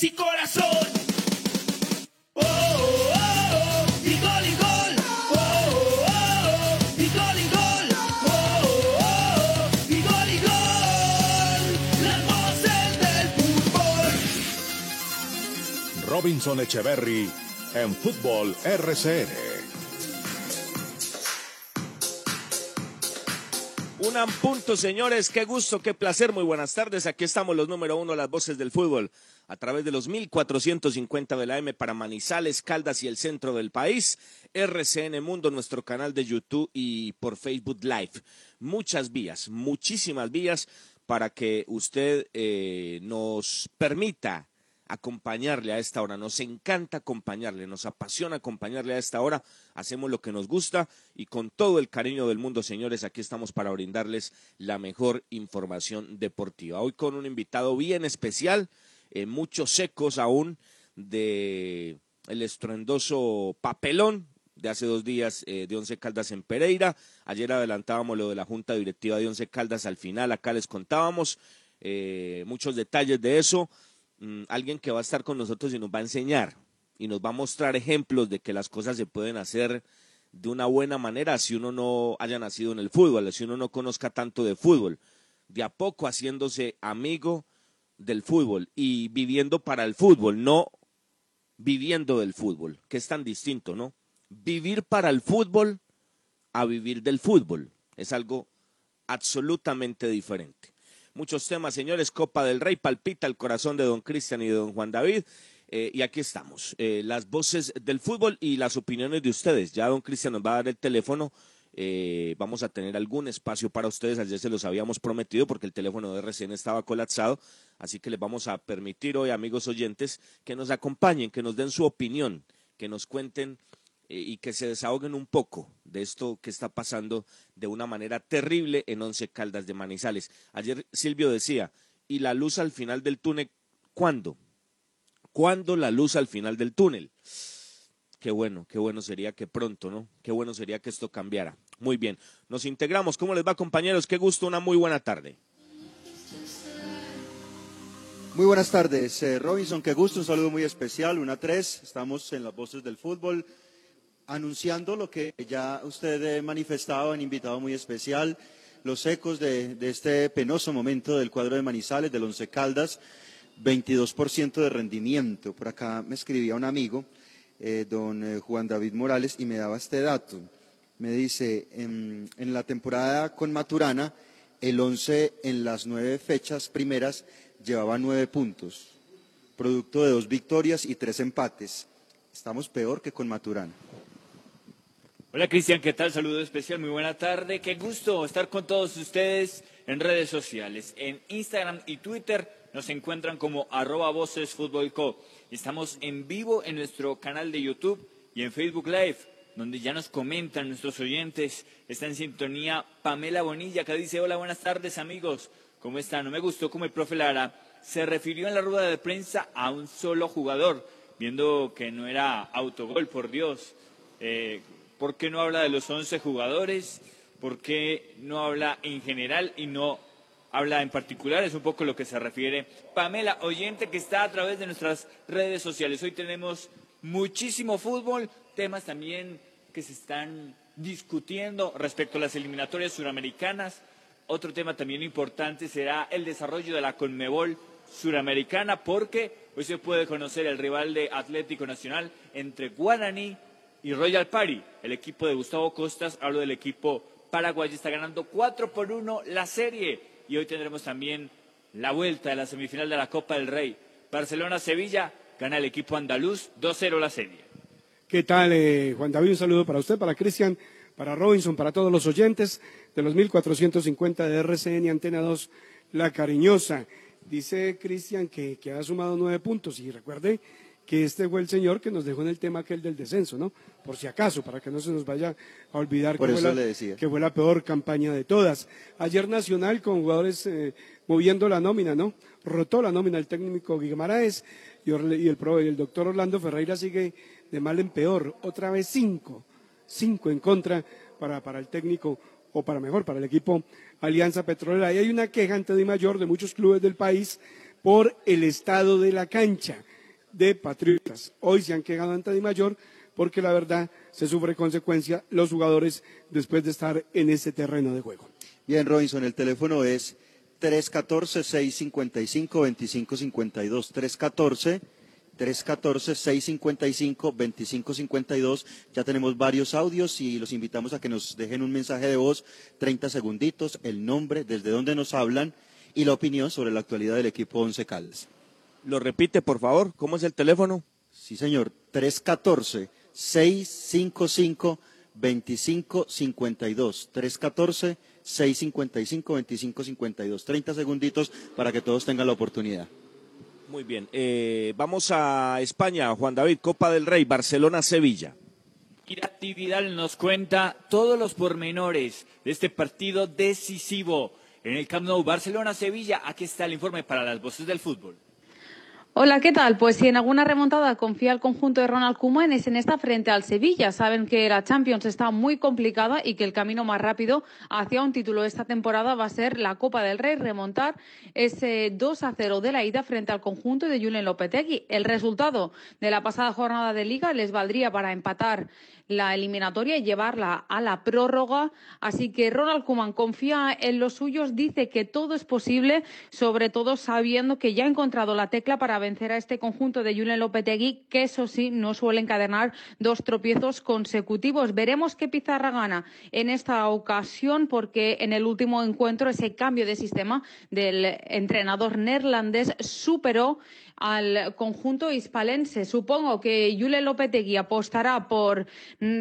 y corazón. Robinson Echeverry en Fútbol RCN. Un punto, señores. Qué gusto, qué placer. Muy buenas tardes. Aquí estamos los número uno, las voces del fútbol, a través de los 1450 de la M para Manizales, Caldas y el centro del país. RCN Mundo, nuestro canal de YouTube y por Facebook Live. Muchas vías, muchísimas vías para que usted eh, nos permita acompañarle a esta hora. Nos encanta acompañarle, nos apasiona acompañarle a esta hora. Hacemos lo que nos gusta y con todo el cariño del mundo, señores, aquí estamos para brindarles la mejor información deportiva. Hoy con un invitado bien especial, eh, muchos secos aún de el estruendoso papelón de hace dos días eh, de Once Caldas en Pereira. Ayer adelantábamos lo de la Junta Directiva de Once Caldas al final, acá les contábamos eh, muchos detalles de eso mm, alguien que va a estar con nosotros y nos va a enseñar y nos va a mostrar ejemplos de que las cosas se pueden hacer de una buena manera si uno no haya nacido en el fútbol, si uno no conozca tanto de fútbol, de a poco haciéndose amigo del fútbol y viviendo para el fútbol, no viviendo del fútbol, que es tan distinto, ¿no? Vivir para el fútbol a vivir del fútbol es algo absolutamente diferente muchos temas, señores. Copa del Rey palpita el corazón de don Cristian y de don Juan David. Eh, y aquí estamos, eh, las voces del fútbol y las opiniones de ustedes. Ya don Cristian nos va a dar el teléfono. Eh, vamos a tener algún espacio para ustedes. Ayer se los habíamos prometido porque el teléfono de RCN estaba colapsado. Así que les vamos a permitir hoy, amigos oyentes, que nos acompañen, que nos den su opinión, que nos cuenten y que se desahoguen un poco de esto que está pasando de una manera terrible en Once Caldas de Manizales. Ayer Silvio decía, ¿y la luz al final del túnel cuándo? ¿Cuándo la luz al final del túnel? Qué bueno, qué bueno sería que pronto, ¿no? Qué bueno sería que esto cambiara. Muy bien, nos integramos. ¿Cómo les va, compañeros? Qué gusto, una muy buena tarde. Muy buenas tardes, eh, Robinson, qué gusto, un saludo muy especial, una tres, estamos en las voces del fútbol, anunciando lo que ya usted ha manifestado en invitado muy especial, los ecos de, de este penoso momento del cuadro de Manizales, del Once Caldas, 22% de rendimiento. Por acá me escribía un amigo, eh, don eh, Juan David Morales, y me daba este dato. Me dice, en, en la temporada con Maturana, el Once en las nueve fechas primeras llevaba nueve puntos, producto de dos victorias y tres empates. Estamos peor que con Maturana. Hola Cristian, ¿qué tal? Saludo especial, muy buena tarde. Qué gusto estar con todos ustedes en redes sociales. En Instagram y Twitter nos encuentran como arroba voces Co. Estamos en vivo en nuestro canal de YouTube y en Facebook Live, donde ya nos comentan nuestros oyentes. Está en sintonía Pamela Bonilla, que dice, hola, buenas tardes amigos. ¿Cómo están? No me gustó como el profe Lara se refirió en la rueda de prensa a un solo jugador, viendo que no era autogol, por Dios. Eh, ¿Por qué no habla de los 11 jugadores? ¿Por qué no habla en general y no habla en particular? Es un poco lo que se refiere Pamela, oyente que está a través de nuestras redes sociales. Hoy tenemos muchísimo fútbol, temas también que se están discutiendo respecto a las eliminatorias suramericanas. Otro tema también importante será el desarrollo de la Conmebol suramericana porque hoy se puede conocer el rival de Atlético Nacional entre Guaraní y Royal Party. El equipo de Gustavo Costas, hablo del equipo paraguayo, está ganando 4 por 1 la serie y hoy tendremos también la vuelta de la semifinal de la Copa del Rey. Barcelona-Sevilla gana el equipo andaluz 2-0 la serie. ¿Qué tal, eh, Juan David? Un saludo para usted, para Cristian, para Robinson, para todos los oyentes de los 1450 de RCN Antena 2, La Cariñosa. Dice Cristian que, que ha sumado nueve puntos y recuerde que este fue el señor que nos dejó en el tema aquel del descenso, ¿no? Por si acaso, para que no se nos vaya a olvidar que, fue la, que fue, la, peor campaña de todas. Ayer Nacional con jugadores eh, moviendo la nómina, ¿no? Rotó la nómina el técnico Guimaraes y, y, el, y el doctor Orlando Ferreira sigue de mal en peor. Otra vez cinco, cinco en contra para, para el técnico o para mejor, para el equipo Alianza Petrolera. Y hay una queja ante Di Mayor de muchos clubes del país por el estado de la cancha de Patriotas. Hoy se han quejado ante Di Mayor porque la verdad se sufre consecuencia los jugadores después de estar en ese terreno de juego. Bien, Robinson, el teléfono es 314-655-2552. 314 314-655-2552. Ya tenemos varios audios y los invitamos a que nos dejen un mensaje de voz, 30 segunditos, el nombre, desde dónde nos hablan y la opinión sobre la actualidad del equipo Once Caldas. Lo repite, por favor. ¿Cómo es el teléfono? Sí, señor. 314-655-2552. 314-655-2552. 30 segunditos para que todos tengan la oportunidad. Muy bien. Eh, vamos a España, Juan David, Copa del Rey, Barcelona-Sevilla. actividad nos cuenta todos los pormenores de este partido decisivo en el Camp Nou Barcelona-Sevilla. Aquí está el informe para las voces del fútbol. Hola, ¿qué tal? Pues si en alguna remontada confía el conjunto de Ronald Koeman es en esta frente al Sevilla. Saben que la Champions está muy complicada y que el camino más rápido hacia un título esta temporada va a ser la Copa del Rey, remontar ese 2 a 0 de la ida frente al conjunto de Julen Lopetegui. El resultado de la pasada jornada de liga les valdría para empatar la eliminatoria y llevarla a la prórroga. Así que Ronald Koeman confía en los suyos, dice que todo es posible, sobre todo sabiendo que ya ha encontrado la tecla para vencer a este conjunto de Julen Lopetegui, que eso sí, no suele encadenar dos tropiezos consecutivos. Veremos qué pizarra gana en esta ocasión, porque en el último encuentro ese cambio de sistema del entrenador neerlandés superó al conjunto hispalense. Supongo que Yule Lopetegui apostará por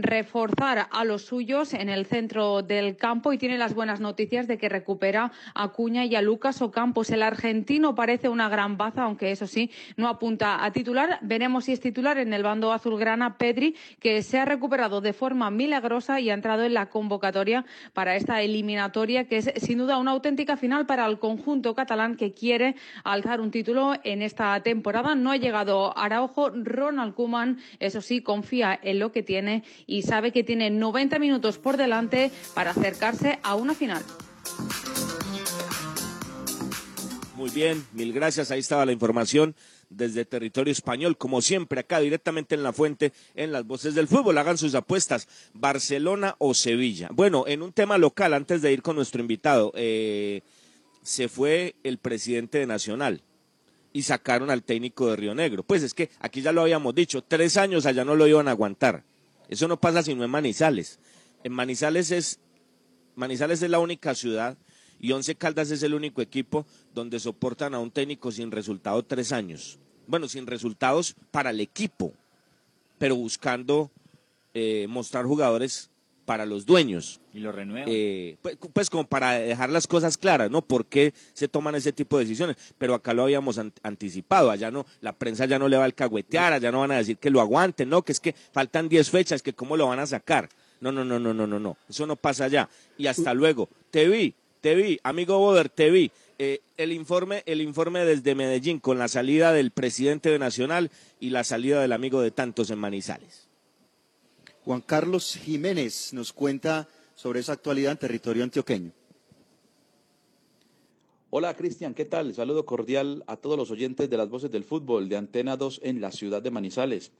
reforzar a los suyos en el centro del campo y tiene las buenas noticias de que recupera a Cuña y a Lucas Ocampos. El argentino parece una gran baza, aunque eso sí, no apunta a titular. Veremos si es titular en el bando azulgrana Pedri, que se ha recuperado de forma milagrosa y ha entrado en la convocatoria para esta eliminatoria, que es sin duda una auténtica final para el conjunto catalán que quiere alzar un título en esta temporada temporada. No ha llegado Araujo. Ronald Kuman, eso sí, confía en lo que tiene y sabe que tiene 90 minutos por delante para acercarse a una final. Muy bien, mil gracias. Ahí estaba la información desde territorio español, como siempre, acá directamente en la fuente, en las voces del fútbol. Hagan sus apuestas, Barcelona o Sevilla. Bueno, en un tema local, antes de ir con nuestro invitado, eh, se fue el presidente de Nacional y sacaron al técnico de Río Negro. Pues es que aquí ya lo habíamos dicho, tres años allá no lo iban a aguantar. Eso no pasa sino en Manizales. En Manizales es, Manizales es la única ciudad y Once Caldas es el único equipo donde soportan a un técnico sin resultado tres años. Bueno, sin resultados para el equipo, pero buscando eh, mostrar jugadores para los dueños. Y lo renuevan. Eh, pues, pues, como para dejar las cosas claras, ¿no? ¿Por qué se toman ese tipo de decisiones? Pero acá lo habíamos anticipado, allá no, la prensa ya no le va a alcahuetear, allá no van a decir que lo aguanten, ¿no? Que es que faltan 10 fechas, que cómo lo van a sacar. No, no, no, no, no, no, no. Eso no pasa allá. Y hasta luego. Te vi, te vi, amigo Boder, te vi. Eh, el informe, el informe desde Medellín con la salida del presidente de Nacional y la salida del amigo de tantos en Manizales. Juan Carlos Jiménez nos cuenta sobre esa actualidad en territorio antioqueño. Hola Cristian, ¿qué tal? Saludo cordial a todos los oyentes de las voces del fútbol de Antena 2 en la ciudad de Manizales.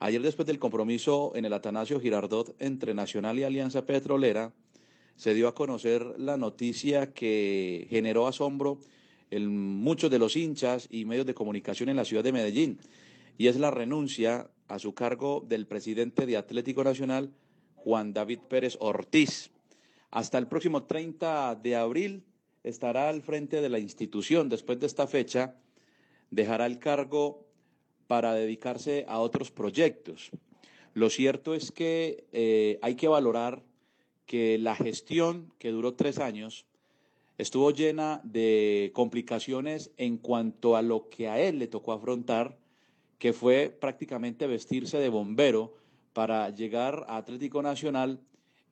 Ayer después del compromiso en el Atanasio Girardot entre Nacional y Alianza Petrolera, se dio a conocer la noticia que generó asombro en muchos de los hinchas y medios de comunicación en la ciudad de Medellín, y es la renuncia a su cargo del presidente de Atlético Nacional, Juan David Pérez Ortiz. Hasta el próximo 30 de abril estará al frente de la institución. Después de esta fecha, dejará el cargo para dedicarse a otros proyectos. Lo cierto es que eh, hay que valorar que la gestión, que duró tres años, estuvo llena de complicaciones en cuanto a lo que a él le tocó afrontar, que fue prácticamente vestirse de bombero para llegar a Atlético Nacional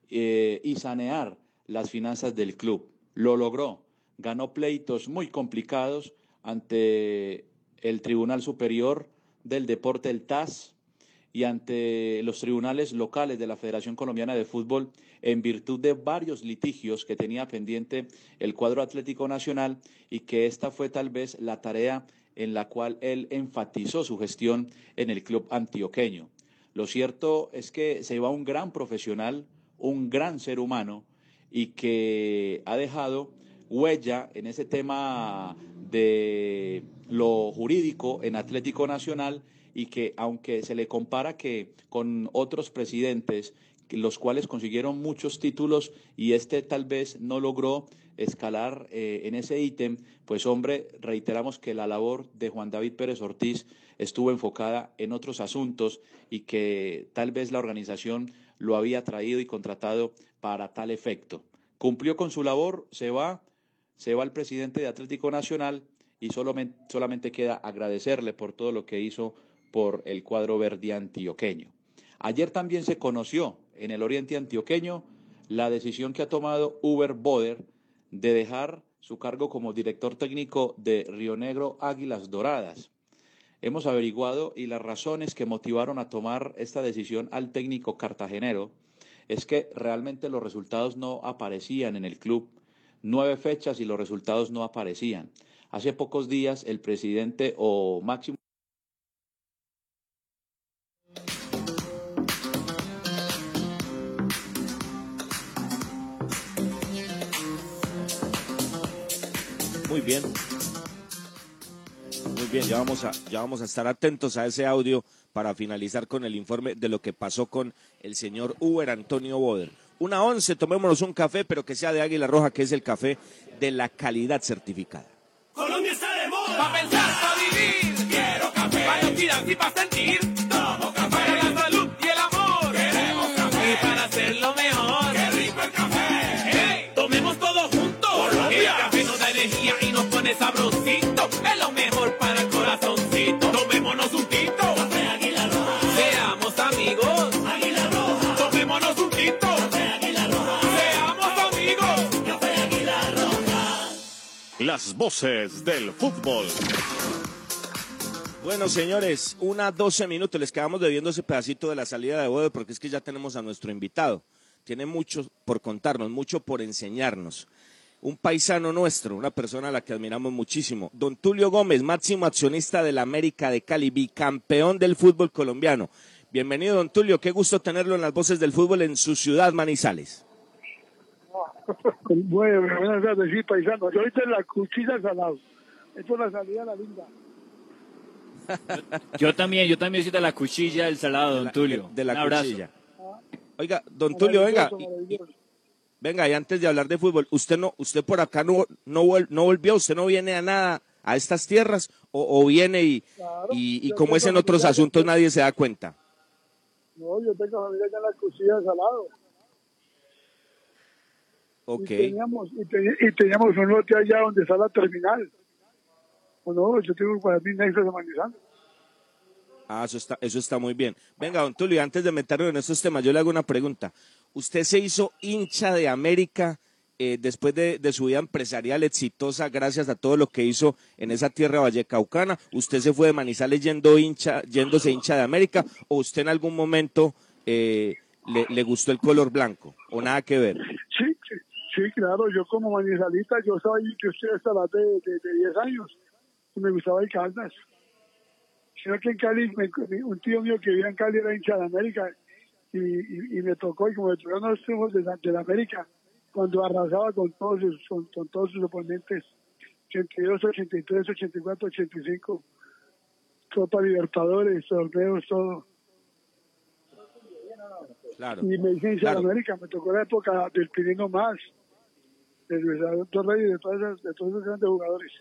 eh, y sanear las finanzas del club. Lo logró, ganó pleitos muy complicados ante el Tribunal Superior del Deporte, el TAS, y ante los tribunales locales de la Federación Colombiana de Fútbol en virtud de varios litigios que tenía pendiente el cuadro Atlético Nacional y que esta fue tal vez la tarea en la cual él enfatizó su gestión en el club antioqueño. Lo cierto es que se va un gran profesional, un gran ser humano y que ha dejado huella en ese tema de lo jurídico en Atlético Nacional y que aunque se le compara que con otros presidentes los cuales consiguieron muchos títulos y este tal vez no logró escalar eh, en ese ítem, pues hombre, reiteramos que la labor de Juan David Pérez Ortiz estuvo enfocada en otros asuntos y que tal vez la organización lo había traído y contratado para tal efecto. Cumplió con su labor, se va, se va el presidente de Atlético Nacional y solamente, solamente queda agradecerle por todo lo que hizo por el cuadro verde antioqueño. Ayer también se conoció en el oriente antioqueño la decisión que ha tomado Uber Boder de dejar su cargo como director técnico de Río Negro Águilas Doradas. Hemos averiguado y las razones que motivaron a tomar esta decisión al técnico cartagenero es que realmente los resultados no aparecían en el club. Nueve fechas y los resultados no aparecían. Hace pocos días el presidente o máximo Muy bien, ya vamos, a, ya vamos a estar atentos a ese audio para finalizar con el informe de lo que pasó con el señor Uber Antonio Boder. Una once, tomémonos un café, pero que sea de Águila Roja, que es el café de la calidad certificada. Colombia está de moda. Pa' pensar, pa' vivir. Quiero café. Para para sentir. Las voces del fútbol. Bueno, señores, una 12 minutos. Les quedamos debiendo ese pedacito de la salida de Boder porque es que ya tenemos a nuestro invitado. Tiene mucho por contarnos, mucho por enseñarnos. Un paisano nuestro, una persona a la que admiramos muchísimo. Don Tulio Gómez, máximo accionista de la América de Cali, bicampeón del fútbol colombiano. Bienvenido, don Tulio. Qué gusto tenerlo en las voces del fútbol en su ciudad, Manizales. Bueno, buenas tardes, sí, paisano. Yo ahorita en la cuchilla salado. Esto es la salida a la linda. Yo también, yo también soy de la cuchilla del salado, don Tulio. De la Un cuchilla. Oiga, don Tulio, venga. Venga, y antes de hablar de fútbol, usted no, usted por acá no, no, vol- no volvió, usted no viene a nada a estas tierras o, o viene y, Claro, y, como es en otros asuntos nadie se da cuenta. No, yo tengo familia allá en la cuchilla salado. Y teníamos, y, te- y teníamos un lote allá donde está la terminal. O no, yo tengo para mí nexos de Manizales. Ah, eso está, eso está muy bien. Venga, don Tulio, antes de meternos en estos temas, yo le hago una pregunta. ¿Usted se hizo hincha de América eh, después de, de su vida empresarial exitosa gracias a todo lo que hizo en esa tierra vallecaucana? ¿Usted se fue de Manizales yendo hincha, yéndose hincha de América? ¿O usted en algún momento eh, le, le gustó el color blanco? ¿O nada que ver? Sí, sí, claro, yo como manizalista, yo estaba ahí, yo estoy hasta de, de, de 10 años. Y me gustaba el Caldas. Sino que en Cali, me- un tío mío que vivía en Cali era hincha de América. Y, y, y me tocó, y como me tocaron los triunfos de, de la América, cuando arrasaba con todos sus, con, con todos sus oponentes, 82, 83, 84, 85, Copa Libertadores, torneos, todo. Claro. Y me dicen Claro. América, me tocó la época del Pirino más, de de, todos esos grandes jugadores.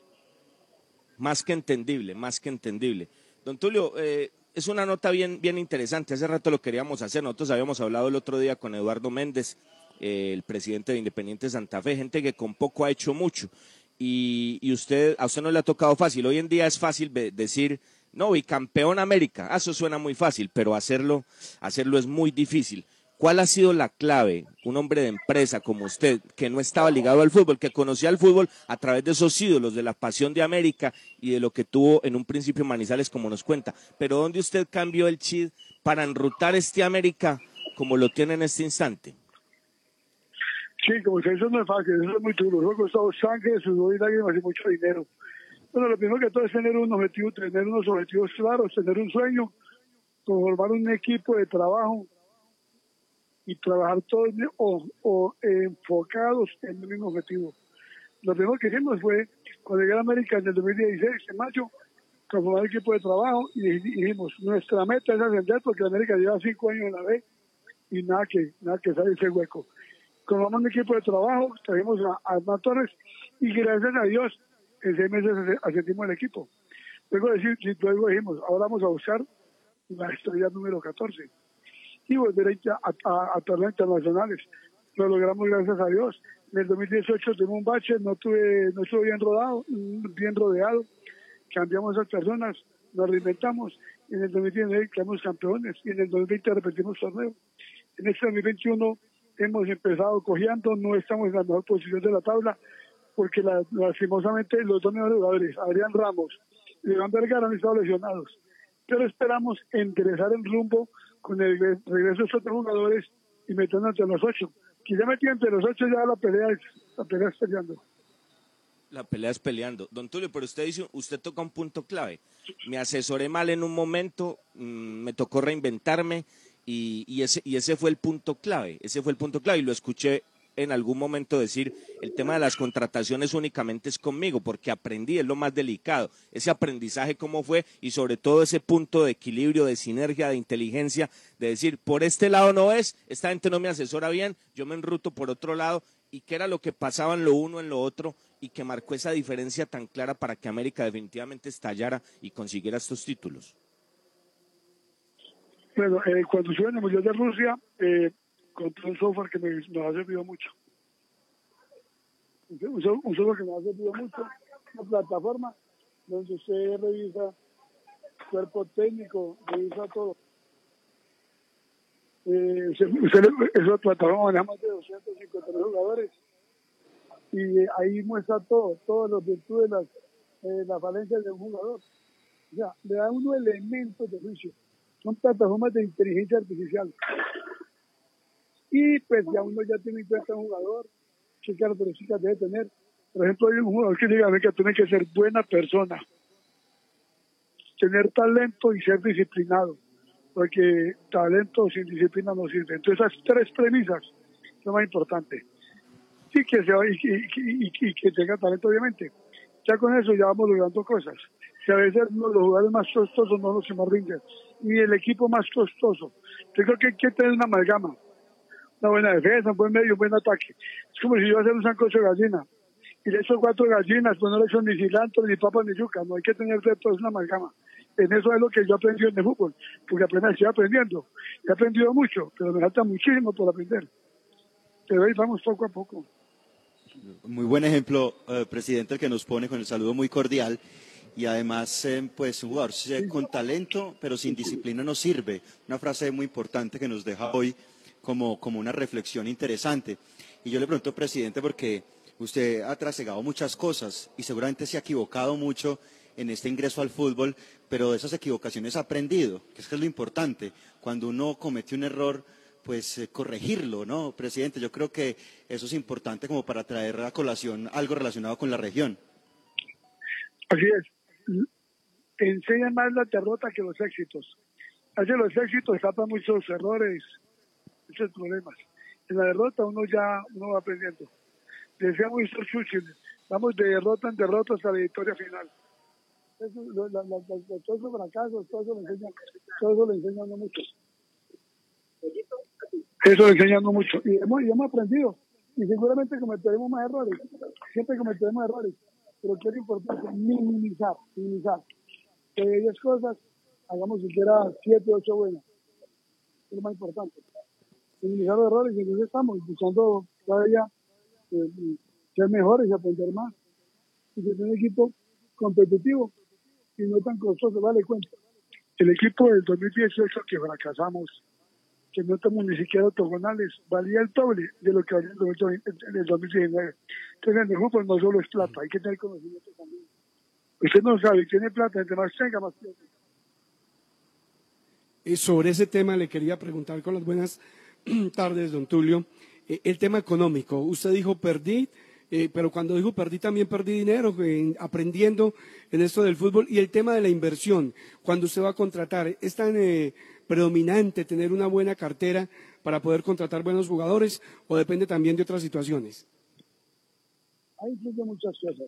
Más que entendible, más que entendible. Don Tulio, eh, es una nota bien, bien interesante. Hace rato lo queríamos hacer. Nosotros habíamos hablado el otro día con Eduardo Méndez, eh, el presidente de Independiente Santa Fe, gente que con poco ha hecho mucho. Y, y usted, a usted no le ha tocado fácil. Hoy en día es fácil decir, no, y campeón América. Eso suena muy fácil, pero hacerlo, hacerlo es muy difícil. ¿Cuál ha sido la clave? Un hombre de empresa como usted, que no estaba ligado al fútbol, que conocía el fútbol a través de esos ídolos, de la pasión de América y de lo que tuvo en un principio Manizales, como nos cuenta. Pero ¿dónde usted cambió el chip para enrutar este América como lo tiene en este instante? Sí, como que eso no es fácil, eso es muy duro. Eso ha costado sangre, sudor y lágrimas y mucho dinero. Bueno, lo primero que todo es tener un objetivo, tener unos objetivos claros, tener un sueño, formar un equipo de trabajo y trabajar todos o, o enfocados en el mismo objetivo. Lo primero que hicimos fue, cuando llegué a América en el 2016, en mayo, conformar un equipo de trabajo y dijimos, nuestra meta es ascender porque América lleva cinco años en la B y nada que, nada que sale ese hueco formamos un equipo de trabajo, trajimos a, a Hernán Torres y gracias a Dios en seis meses ascendimos el equipo. Luego, decir, luego dijimos, ahora vamos a buscar la estrella número 14 y volver a, a, a- a torneos internacionales. Lo logramos gracias a Dios. En el 2018 tuvimos un bache, no tuve, no estuve bien rodado, bien rodeado. Cambiamos a personas, nos reinventamos. En el 2019 quedamos campeones y en el 2020 repetimos torneo. En este 2021 hemos empezado cojeando, no estamos en la mejor posición de la tabla, porque la- lastimosamente los dos mejores jugadores, Adrián Ramos y Iván Vergara, han estado lesionados. Pero esperamos enderezar el rumbo con el regre- regreso de otros jugadores y meternos entre los ocho. Que ya metido entre los ocho, ya la pelea es, la pelea es peleando. La pelea es peleando. Don Tulio, pero usted dice, usted toca un punto clave. Me asesoré mal en un momento, mm, me tocó reinventarme y, y ese, y ese fue el punto clave. Ese fue el punto clave y lo escuché en algún momento decir, el tema de las contrataciones únicamente es conmigo, porque aprendí, es lo más delicado. Ese aprendizaje cómo fue y sobre todo ese punto de equilibrio, de sinergia, de inteligencia, de decir, por este lado no es, esta gente no me asesora bien, yo me enruto por otro lado y qué era lo que pasaba en lo uno, en lo otro y que marcó esa diferencia tan clara para que América definitivamente estallara y consiguiera estos títulos. Bueno, eh, cuando en el Mundial de Rusia, eh, compré un software que me, ha servido mucho. Un, un software que nos ha servido mucho, una plataforma donde usted revisa cuerpo técnico, revisa todo. Eh, usted, esa plataforma maneja más de 250 jugadores y ahí muestra todo, todas las virtudes, las, eh, las falencias de un jugador. O sea, le da unos elementos de juicio son plataformas de inteligencia artificial. Y pues ya uno ya tiene en cuenta un jugador, qué características debe tener. Por ejemplo, hay un jugador que diga que tiene que ser buena persona, tener talento y ser disciplinado, porque talento sin disciplina no sirve. Entonces esas tres premisas son más importantes. Y que, sea, y, y- y- que tenga talento, obviamente. Ya con eso ya vamos logrando cosas. Que a veces los jugadores más costosos no los que más rinden, ni el equipo más costoso. Yo creo que hay que tener una amalgama. Una buena defensa, un buen medio, un buen ataque. Es como si yo hacer un sancocho de gallina. Y le echo cuatro gallinas, pues no le echo ni cilantro, ni papa, ni yuca. No hay que tener de todo, es una amalgama. En eso es lo que yo aprendí en el fútbol, porque apenas estoy aprendiendo. He aprendido mucho, pero me falta muchísimo por aprender. Pero ahí vamos poco a poco. Muy buen ejemplo, eh, presidente, el que nos pone con el saludo muy cordial. Y además, eh, pues un jugador con talento, pero sin disciplina no sirve. Una frase muy importante que nos deja hoy como, como una reflexión interesante. Y yo le pregunto, presidente, porque usted ha trasegado muchas cosas y seguramente se ha equivocado mucho en este ingreso al fútbol, pero de esas equivocaciones ha aprendido, que es lo importante. Cuando uno comete un error, pues eh, corregirlo, ¿no, presidente? Yo creo que eso es importante como para traer a colación algo relacionado con la región. Así es. Enseña más la derrota que los éxitos. Hace los éxitos tapan muchos errores, muchos problemas. En la derrota uno ya uno va aprendiendo. Decía Winston Churchill, vamos de derrota en derrota hasta la victoria final. Eso, lo- todos esos fracasos, todo eso le enseña, todo eso le enseña a uno mucho. Eso le enseña a uno mucho. Y hemos, y hemos aprendido. Y seguramente cometeremos más errores. Siempre cometeremos errores. Pero que es importante minimizar, minimizar. De 10 cosas hagamos siquiera 7, 8 buenas. Es lo más importante. Minimizar los errores y entonces estamos buscando cada día eh, ser mejores y aprender más. Y que sea un equipo competitivo y no tan costoso, vale cuenta. El equipo del 2018 que fracasamos, que no estamos ni siquiera octogonales, valía el doble de lo que valía en el 2019. Entonces en el fútbol no solo es plata, hay que tener conocimiento también. Usted no sabe, tiene plata, entre más tenga, más tiene. Eh, sobre ese tema le quería preguntar con las buenas tardes, don Tulio. Eh, el tema económico. Usted dijo perdí, eh, pero cuando dijo perdí también perdí dinero en- aprendiendo en esto del fútbol. Y el tema de la inversión. Cuando usted va a contratar, ¿es tan eh, predominante tener una buena cartera para poder contratar buenos jugadores o depende también de otras situaciones? Ahí influyen muchas cosas.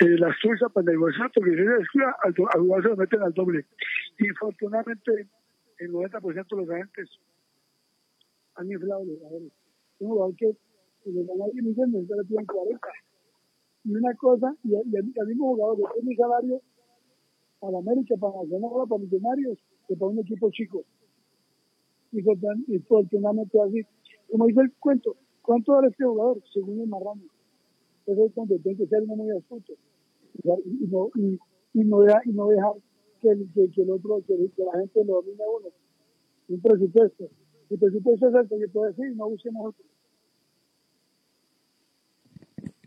Eh, la excusa para negociar, porque si se descuida, al, al jugador se lo meten al doble. Y afortunadamente, el 90% de los agentes han inflado los jugadores. Un jugador que que le dan a 10 millones, ya le piden 40. Y una cosa, y, y al mismo jugador le tiene salario para América, para Nacional, para Millonarios, que para un equipo chico. Y, fortun- y afortunadamente así. Como dice el cuento, ¿cuánto vale este jugador? Según el marrano. Entonces es tiene que ser uno muy astuto. Y, no, y, y no, deja, y no dejar que que, que el otro, que, que la gente lo domine a uno. Un presupuesto. El presupuesto es el que puede decir, no busquemos otro.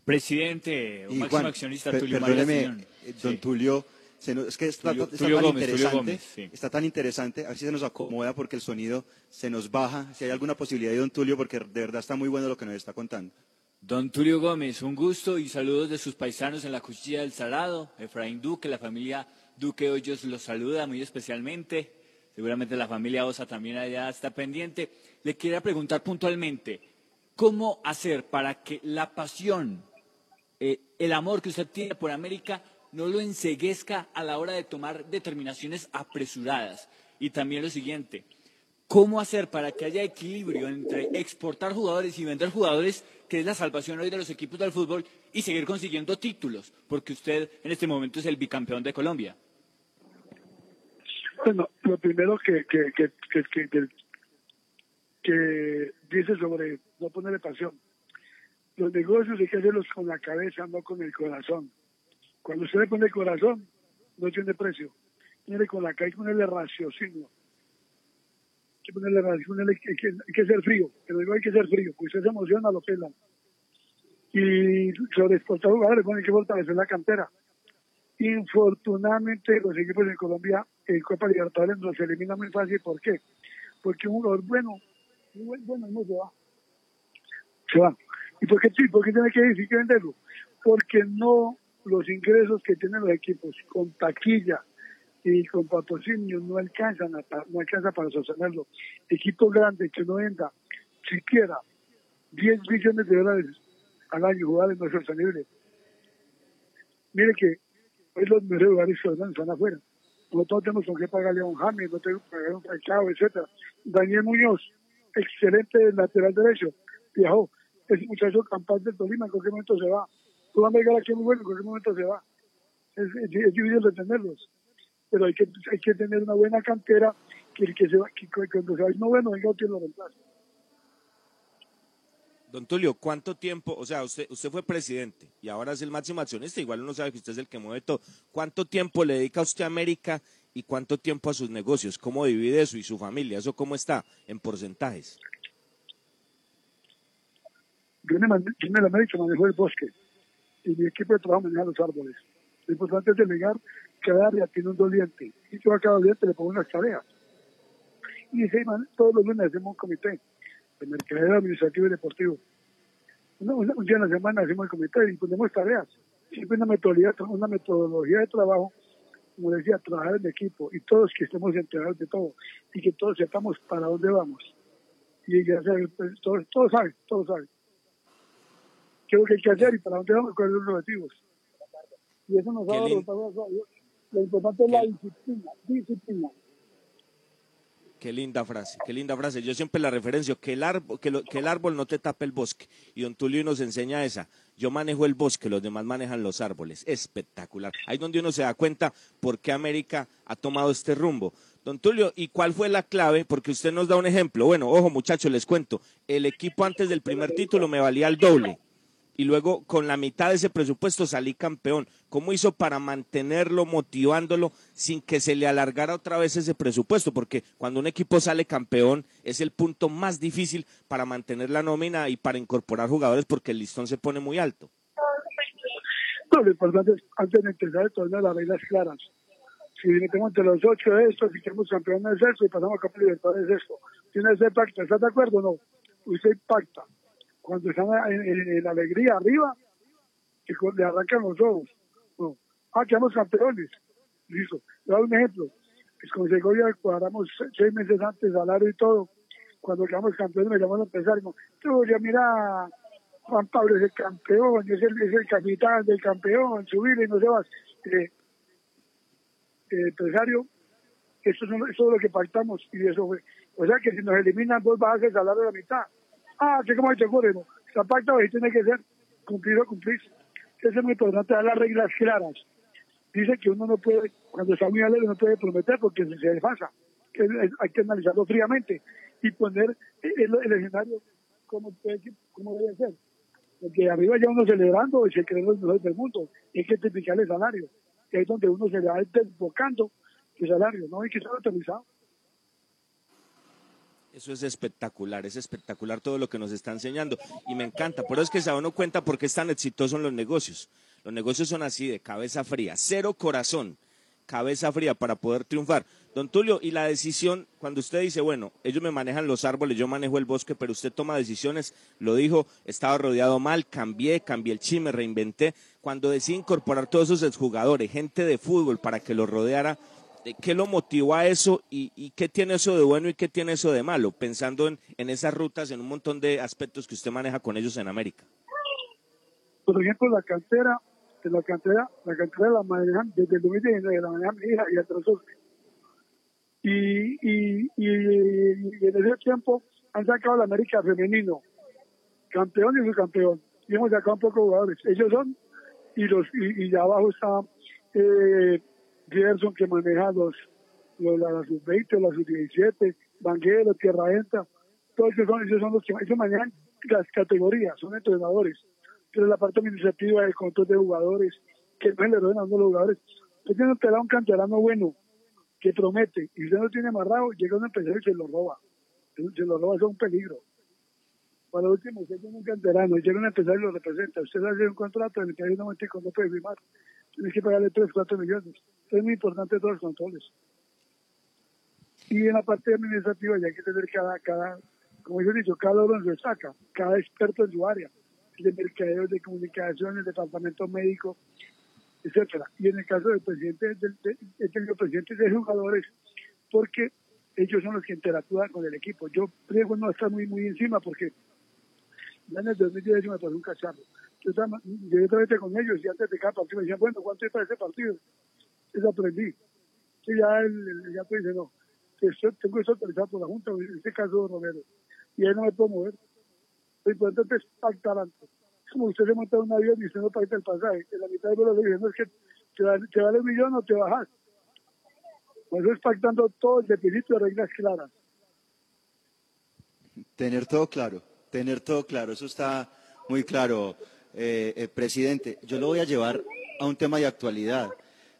Presidente o Y máximo Juan, accionista per- Tulio perdóneme, eh, don Tulio, se nos- es que está, Tulio- está Tulio tan Gómez, interesante, Gómez, sí. está tan interesante, a ver si se nos acomoda porque el sonido se nos baja, si hay alguna posibilidad de don Tulio, porque de verdad está muy bueno lo que nos está contando. Don Tulio Gómez, un gusto y saludos de sus paisanos en la Cuchilla del Salado. Efraín Duque, la familia Duque Hoyos los saluda muy especialmente. Seguramente la familia Osa también allá está pendiente. Le quería preguntar puntualmente, ¿cómo hacer para que la pasión, eh, el amor que usted tiene por América no lo enseguezca a la hora de tomar determinaciones apresuradas? Y también lo siguiente, ¿Cómo hacer para que haya equilibrio entre exportar jugadores y vender jugadores, que es la salvación hoy de los equipos del fútbol, y seguir consiguiendo títulos? Porque usted en este momento es el bicampeón de Colombia. Bueno, lo primero que, que, que, que, que, dice sobre no ponerle pasión. Los negocios hay que hacerlos con la cabeza, no con el corazón. Cuando usted le pone el corazón, no tiene precio. Tiene con la cabeza, hay que ponerle raciocinio. Hay que ponerle raciocinio, hay que, hay que, ser frío. Pero digo hay que ser frío, porque usted se emociona, lo pelan. Y sobre exportar jugadores, bueno, hay que fortalecer la cantera. Infortunadamente, los equipos de Colombia en Copa Libertadores nos eliminan muy fácil. ¿Por qué? Porque un jugador bueno, muy buen- bueno, no se va. Se va. ¿Y por qué, sí? ¿Por qué tiene que decir que venderlo? Porque no los ingresos que tienen los equipos con taquilla y con patrocinio no alcanzan a, no alcanza para sostenerlo. Equipo grande que no venda siquiera 10 millones de dólares al año jugadores no es sostenible. Mire que hoy los mejores jugadores que están afuera. Nosotros tenemos con qué pagarle a un James, no tenemos que pagarle a un Falcao, etcétera. Daniel Muñoz, excelente lateral derecho, viajó. Ese muchacho capaz del Tolima, en cualquier momento se va. Tú vas a llegar aquí muy bueno, en cualquier momento se va. Es, es, es difícil de tenerlos. Pero hay que, hay que tener una buena cantera que el que se va, que cuando se va uno bueno, venga y lo reemplace. Don Tulio, ¿cuánto tiempo, o sea, usted, usted fue presidente y ahora es el máximo accionista, igual uno sabe que usted es el que mueve todo. ¿Cuánto tiempo le dedica usted a América y cuánto tiempo a sus negocios? ¿Cómo divide eso y su familia? ¿Eso cómo está en porcentajes? Yo en el, yo en el América manejo el bosque y mi equipo de trabajo maneja los árboles. Lo importante es delegar cada área tiene un doliente y yo a cada doliente le pongo unas tareas. Y se man- todos los lunes hacemos un comité de mercadeo administrativo y deportivo. Una- una- un día en la semana hacemos el comité y ponemos tareas. Siempre una metodología, una metodología de trabajo, como decía, trabajar en equipo y todos que estemos enterados de todo y que todos sepamos para dónde vamos. y ya saben, pues, todos, todos saben, todos saben. ¿Qué es lo que hay que hacer y para dónde vamos? ¿Cuáles son los objetivos? Y eso nos ha dado resultados. Lo importante es la disciplina, disciplina. Qué linda frase, qué linda frase. Yo siempre la referencio, que el, árbol, que, lo- que el árbol no te tape el bosque. Y don Tulio nos enseña esa. Yo manejo el bosque, los demás manejan los árboles. Espectacular. Ahí donde uno se da cuenta por qué América ha tomado este rumbo. Don Tulio, ¿y cuál fue la clave? Porque usted nos da un ejemplo. Bueno, ojo muchachos, les cuento. El equipo antes del primer título me valía el doble. Y luego con la mitad de ese presupuesto salí campeón. ¿Cómo hizo para mantenerlo, motivándolo, sin que se le alargara otra vez ese presupuesto? Porque cuando un equipo sale campeón es el punto más difícil para mantener la nómina y para incorporar jugadores porque el listón se pone muy alto. No, lo importante es, antes de empezar torneo, las reglas claras. Si metemos entre los ocho de esto, si queremos campeones de esto y pasamos a Copa Libertadores de esto. Tiene ese pacto, ¿estás de acuerdo o no? Usted pacta. Cuando están en, en- en alegría arriba, que le arrancan los ojos. Ah, quedamos campeones. Listo. Le un ejemplo. Pues con Segovia cuadramos se- seis meses antes, salario y todo. Cuando quedamos campeones me llamaron a empezar. Tú ya mira, Juan Pablo es el campeón, es el, es el capitán del campeón, subir y no se vas. Eh, empresario, eso es, eso es lo que pactamos y eso fue. O sea que si nos eliminan dos bajas el salario de la mitad. Ah, ¿qué cómo te ocurre? No, está pactado y tiene que ser cumplido, cumplir. Eso es muy importante, dar las reglas claras. Dice que uno no puede, cuando está muy alegre, no puede prometer porque se se desfasa. Que es- hay que analizarlo fríamente y poner el, el escenario como, como debe ser. Porque arriba ya uno celebrando y se creen los mejores del mundo. Hay que triplicar el salario. Y ahí es donde uno se le va desbocando el salario. No hay que estar autorizado. Eso es espectacular, es espectacular todo lo que nos está enseñando y me encanta. Por eso es que se da uno cuenta por qué es tan exitoso en los negocios. Los negocios son así, de cabeza fría, cero corazón, cabeza fría para poder triunfar. Don Tulio, y la decisión, cuando usted dice, bueno, ellos me manejan los árboles, yo manejo el bosque, pero usted toma decisiones, lo dijo, estaba rodeado mal, cambié, cambié el chi, me reinventé. Cuando decidí incorporar todos esos exjugadores, gente de fútbol para que lo rodeara, eh, ¿qué lo motivó a eso y, qué tiene eso de bueno y qué tiene eso de malo? Pensando en, esas rutas, en un montón de aspectos que usted maneja con ellos en América. Por ejemplo, la cantera, de la cantera, la cantera la manejan desde el 2019, la manejan mi y el y, y, y en ese tiempo han sacado la América femenino, campeón y subcampeón. Y hemos sacado un poco de jugadores. Ellos son, y los y, y abajo está eh, Gerson que maneja los, los la, la sub-20, la sub-17, Banguero, Tierra Enta, todos ellos son, ellos son los que manejan las categorías, son entrenadores. Pero la parte administrativa, el control de jugadores, que no le roben a los jugadores. Usted tiene que un canterano bueno, que promete, y usted no tiene amarrado, llega un empresario y se lo roba. Se lo roba, eso es un peligro. Para último, usted tiene un canterano, llega un empresario y lo representa. Usted hace un contrato en el que hay un momento no puede firmar. Tiene que pagarle 3, 4 millones. Es muy importante todos los controles. Y en la parte administrativa ya hay que tener cada, cada como yo he dicho, cada uno se saca, cada experto en su área, de mercadeo, de comunicación, el departamento médico, etcétera. Y en el caso del presidente, del, del, he tenido presidentes de jugadores, porque ellos son los que interactúan con el equipo. Yo riesgo no estar muy, muy encima porque ya en el 2010 me pasó un cacharro. Yo vez con ellos y antes de cada partido me decían, bueno, ¿cuánto es para ese partido? Eso aprendí. Y ya el, ya te dice, no, esto- tengo eso autorizado por la Junta, en este caso Romero, y ahí no me puedo mover. Lo importante es pactar antes. Es como usted se monta en un avión y usted no el pasaje. En la mitad del vuelo le dicen, no es que te vale, te un millón o te bajas. Por eso es pactando todo el principio de reglas claras. Tener todo claro, tener todo claro, eso está muy claro, eh, eh, presidente. Yo lo voy a llevar a un tema de actualidad,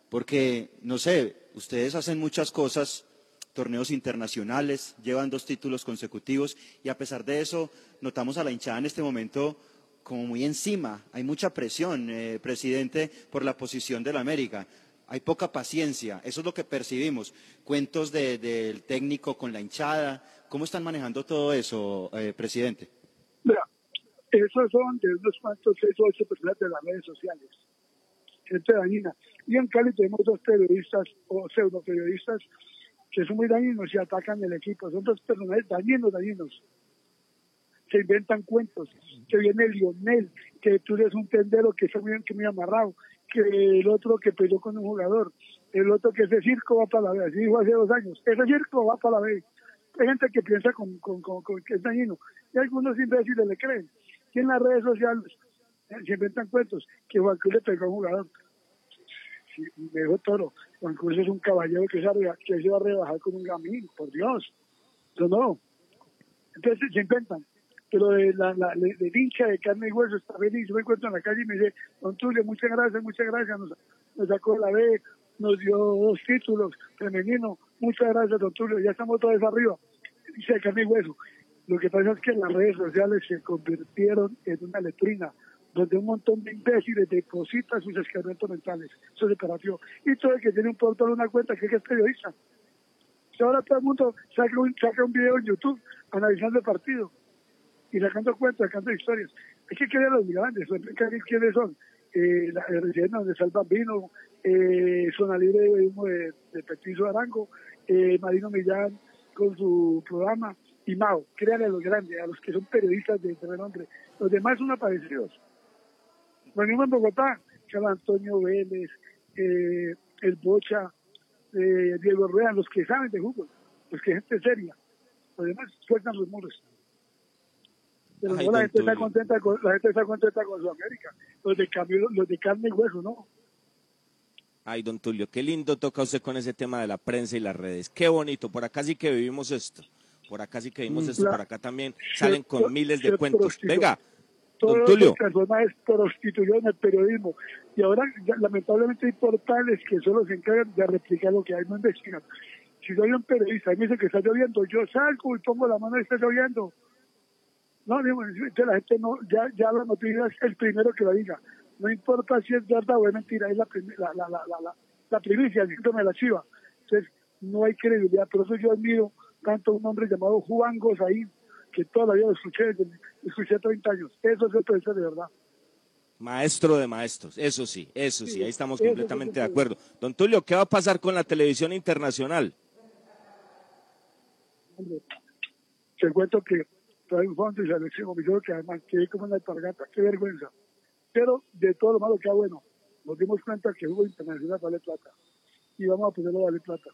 porque, no sé, ustedes hacen muchas cosas, torneos internacionales, llevan dos títulos consecutivos, y a pesar de eso, notamos a la hinchada en este momento como muy encima. Hay mucha presión, eh, presidente, por la posición del América. Hay poca paciencia, eso es lo que percibimos. Cuentos de- del técnico con la hinchada. ¿Cómo están manejando todo eso, eh, presidente? Esos son de unos cuantos, seis o ocho personas de las redes sociales. Gente dañina. Y en Cali tenemos dos periodistas o pseudo periodistas que son muy dañinos y atacan el equipo. Son dos personajes dañinos, dañinos. se inventan cuentos, que viene Lionel, que tú eres un tendero que está muy, que muy amarrado, que el otro que peleó con un jugador, el otro que ese circo va para la B, así dijo hace dos años, ese circo va para la B. Hay gente que piensa con, con, con, con que es dañino, y algunos imbéciles le creen. Y en las redes sociales eh, se inventan cuentos, que Juan Cruz le pegó a un jugador. Sí, me dijo Toro, Juan Cruz es un caballero que se, arreba- que se va a rebajar con un gamín, por Dios. Eso no. Entonces se inventan. Pero de la, la, de, del hincha de carne y hueso está feliz. Yo me encuentro en la calle y me dice, Don Tulio, muchas gracias, muchas gracias. Nos, nos sacó la B, nos dio dos títulos femeninos. Muchas gracias, Don Tulio. Ya estamos todos arriba. Hincha de carne y hueso. Lo que pasa es que las redes sociales se convirtieron en una letrina donde un montón de imbéciles depositan sus excrementos mentales. Eso se perdió. Y todo el que tiene un portal una cuenta que es periodista. Si ahora todo el mundo saca un, video en YouTube analizando el partido y sacando cuentas, sacando historias. Hay que a los grandes, hay que ver quiénes son. Eh, la, relleno donde está el Bambino, eh, Zona Libre de, de, de Arango, eh, Marino Millán con su programa y Mao. Crean a los grandes, a los que son periodistas de, renombre. Los demás son aparecidos. Lo mismo en Bogotá, Carlos Antonio Vélez, eh, el Bocha, eh, Diego Rueda, los que saben de fútbol, los que es gente seria. Los demás sueltan rumores. Pero Ay, no, la gente está contenta con, la gente está contenta con Sudamérica. Los de cambio, los de carne y hueso, no. Ay, don Tulio, qué lindo toca usted con ese tema de la prensa y las redes. Qué bonito, por acá sí que vivimos esto. Por acá sí que vivimos Mm, esto, por acá también salen con miles de cuentos. Venga, Todos Tulio. los personajes prostituyeron el periodismo. Y ahora, ya, lamentablemente, hay portales que solo se encargan de replicar lo que hay, no investigan. Si soy un periodista y me dice que está lloviendo, yo salgo y pongo la mano y está lloviendo. No, digo, la gente no, ya, ya la noticia es el primero que la diga. No importa si es verdad o es mentira, es la, la, la, la, la, la, la primicia, el síndrome de la chiva. Entonces, no hay credibilidad. Por eso yo admiro tanto a un hombre llamado Juan Gozaín, que toda la vida lo escuché, escuché 30 años. Eso es el periodista de verdad. Maestro de maestros, eso sí, eso sí, ahí estamos completamente de acuerdo. Don Tulio, ¿qué va a pasar con la televisión internacional? Te cuento que trae un fondo y selección, me dijo que además quedé como una alpargata, qué vergüenza. Pero de todo lo malo que ha bueno, nos dimos cuenta que el fútbol internacional vale plata. Y vamos a ponerlo a valer plata.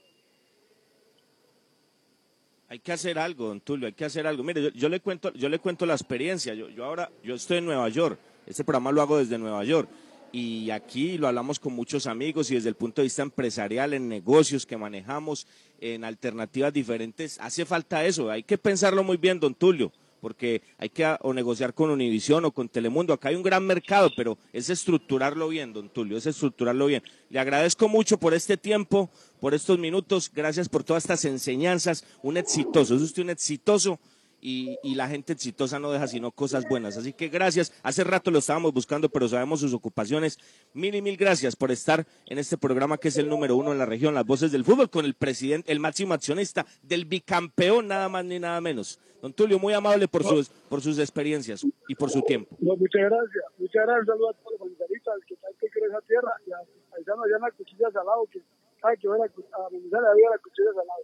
Hay que hacer algo, don Tulio, hay que hacer algo. Mire, yo, yo le cuento, yo le cuento la experiencia. Yo, yo ahora, yo estoy en Nueva York. Este programa lo hago desde Nueva York. Y aquí lo hablamos con muchos amigos y desde el punto de vista empresarial, en negocios que manejamos, en alternativas diferentes, hace falta eso. Hay que pensarlo muy bien, don Tulio, porque hay que ah, o negociar con Univisión o con Telemundo. Acá hay un gran mercado, pero es estructurarlo bien, don Tulio, es estructurarlo bien. Le agradezco mucho por este tiempo, por estos minutos. Gracias por todas estas enseñanzas. Un exitoso, es usted un exitoso y, y la gente exitosa no deja sino cosas buenas. Así que gracias. Hace rato lo estábamos buscando, pero sabemos sus ocupaciones. Mil y mil gracias por estar en este programa que es el número uno en la región, Las Voces del Fútbol, con el presidente, el máximo accionista del bicampeón, nada más ni nada menos. Don Tulio, muy amable por sus, por sus experiencias y por su tiempo. No, muchas gracias. Muchas gracias. Saludos a todos los manizalitas que están que quieren esa tierra. Y a paisanos allá en la cuchilla al lado, que saben que voy a, a amenizar la vida a la cuchilla al lado.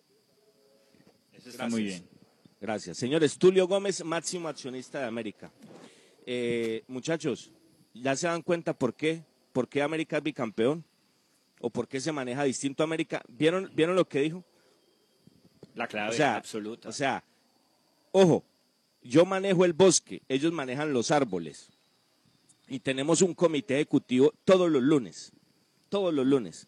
Eso está muy bien. Gracias. Señores, Tulio Gómez, máximo accionista de América. Eh, muchachos, ¿ya se dan cuenta por qué? ¿Por qué América es bicampeón? ¿O por qué se maneja distinto a América? ¿Vieron, ¿vieron lo que dijo? La clave O sea, absoluta. O sea, ojo, yo manejo el bosque, ellos manejan los árboles. Y tenemos un comité ejecutivo todos los lunes. Todos los lunes.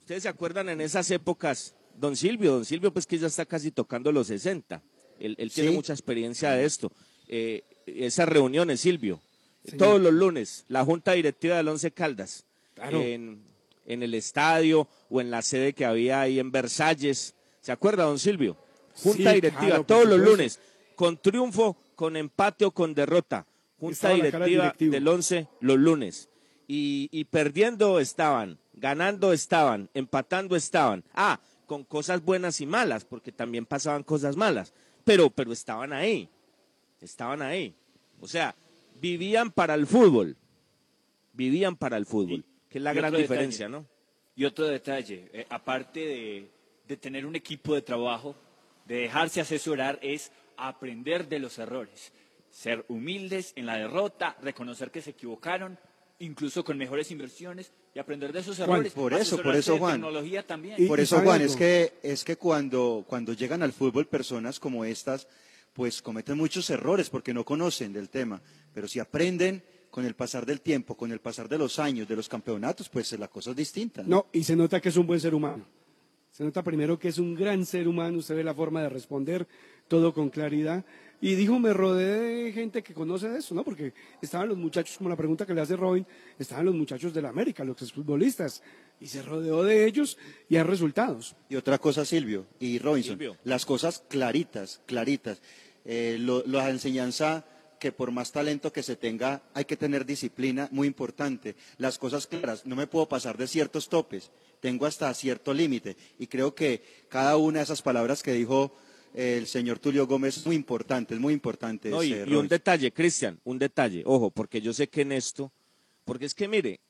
¿Ustedes se acuerdan en esas épocas? Don Silvio, don Silvio, pues que ya está casi tocando los 60. Él, él tiene Sí. mucha experiencia de esto. Eh, esas reuniones, Silvio, Señor. todos los lunes, la Junta Directiva del Once Caldas, Claro. en, en el estadio o en la sede que había ahí en Versalles. ¿Se acuerda, don Silvio? Junta Sí, directiva, claro, todos los lunes, con triunfo, con empate o con derrota. Junta directiva del 11 los lunes. Y, y perdiendo estaban, ganando estaban, empatando estaban. Ah, con cosas buenas y malas, porque también pasaban cosas malas. Pero, pero estaban ahí, estaban ahí. O sea, vivían para el fútbol, vivían para el fútbol, que es la y gran otro detalle. diferencia, ¿no? Y otro detalle, eh, aparte de, de tener un equipo de trabajo, de dejarse asesorar, es aprender de los errores. ser humildes en la derrota, reconocer que se equivocaron, incluso con mejores inversiones y aprender de esos Juan, errores. por eso, por eso, Juan. Tecnología también. Por eso, Juan, es que, es que cuando, cuando llegan al fútbol personas como estas, pues cometen muchos errores porque no conocen del tema. Pero si aprenden con el pasar del tiempo, con el pasar de los años, de los campeonatos, pues la cosa es distinta. No, y se nota que es un buen ser humano. Se nota primero que es un gran ser humano, usted ve la forma de responder, todo con claridad. Y dijo, me rodeé de gente que conoce de eso, ¿no? Porque estaban los muchachos, como la pregunta que le hace Robin, estaban los muchachos de la América, los exfutbolistas, y se rodeó de ellos y hay resultados. Y otra cosa, Silvio y Robinson, Silvio. las cosas claritas, claritas. Eh, lo- la enseñanza que por más talento que se tenga, hay que tener disciplina, muy importante. Las cosas claras, no me puedo pasar de ciertos topes, tengo hasta cierto límite. Y creo que cada una de esas palabras que dijo eh, el señor Tulio Gómez es muy importante, es muy importante. No, y, un detalle, Cristian, un detalle, ojo, porque yo sé que en esto, porque es que mire,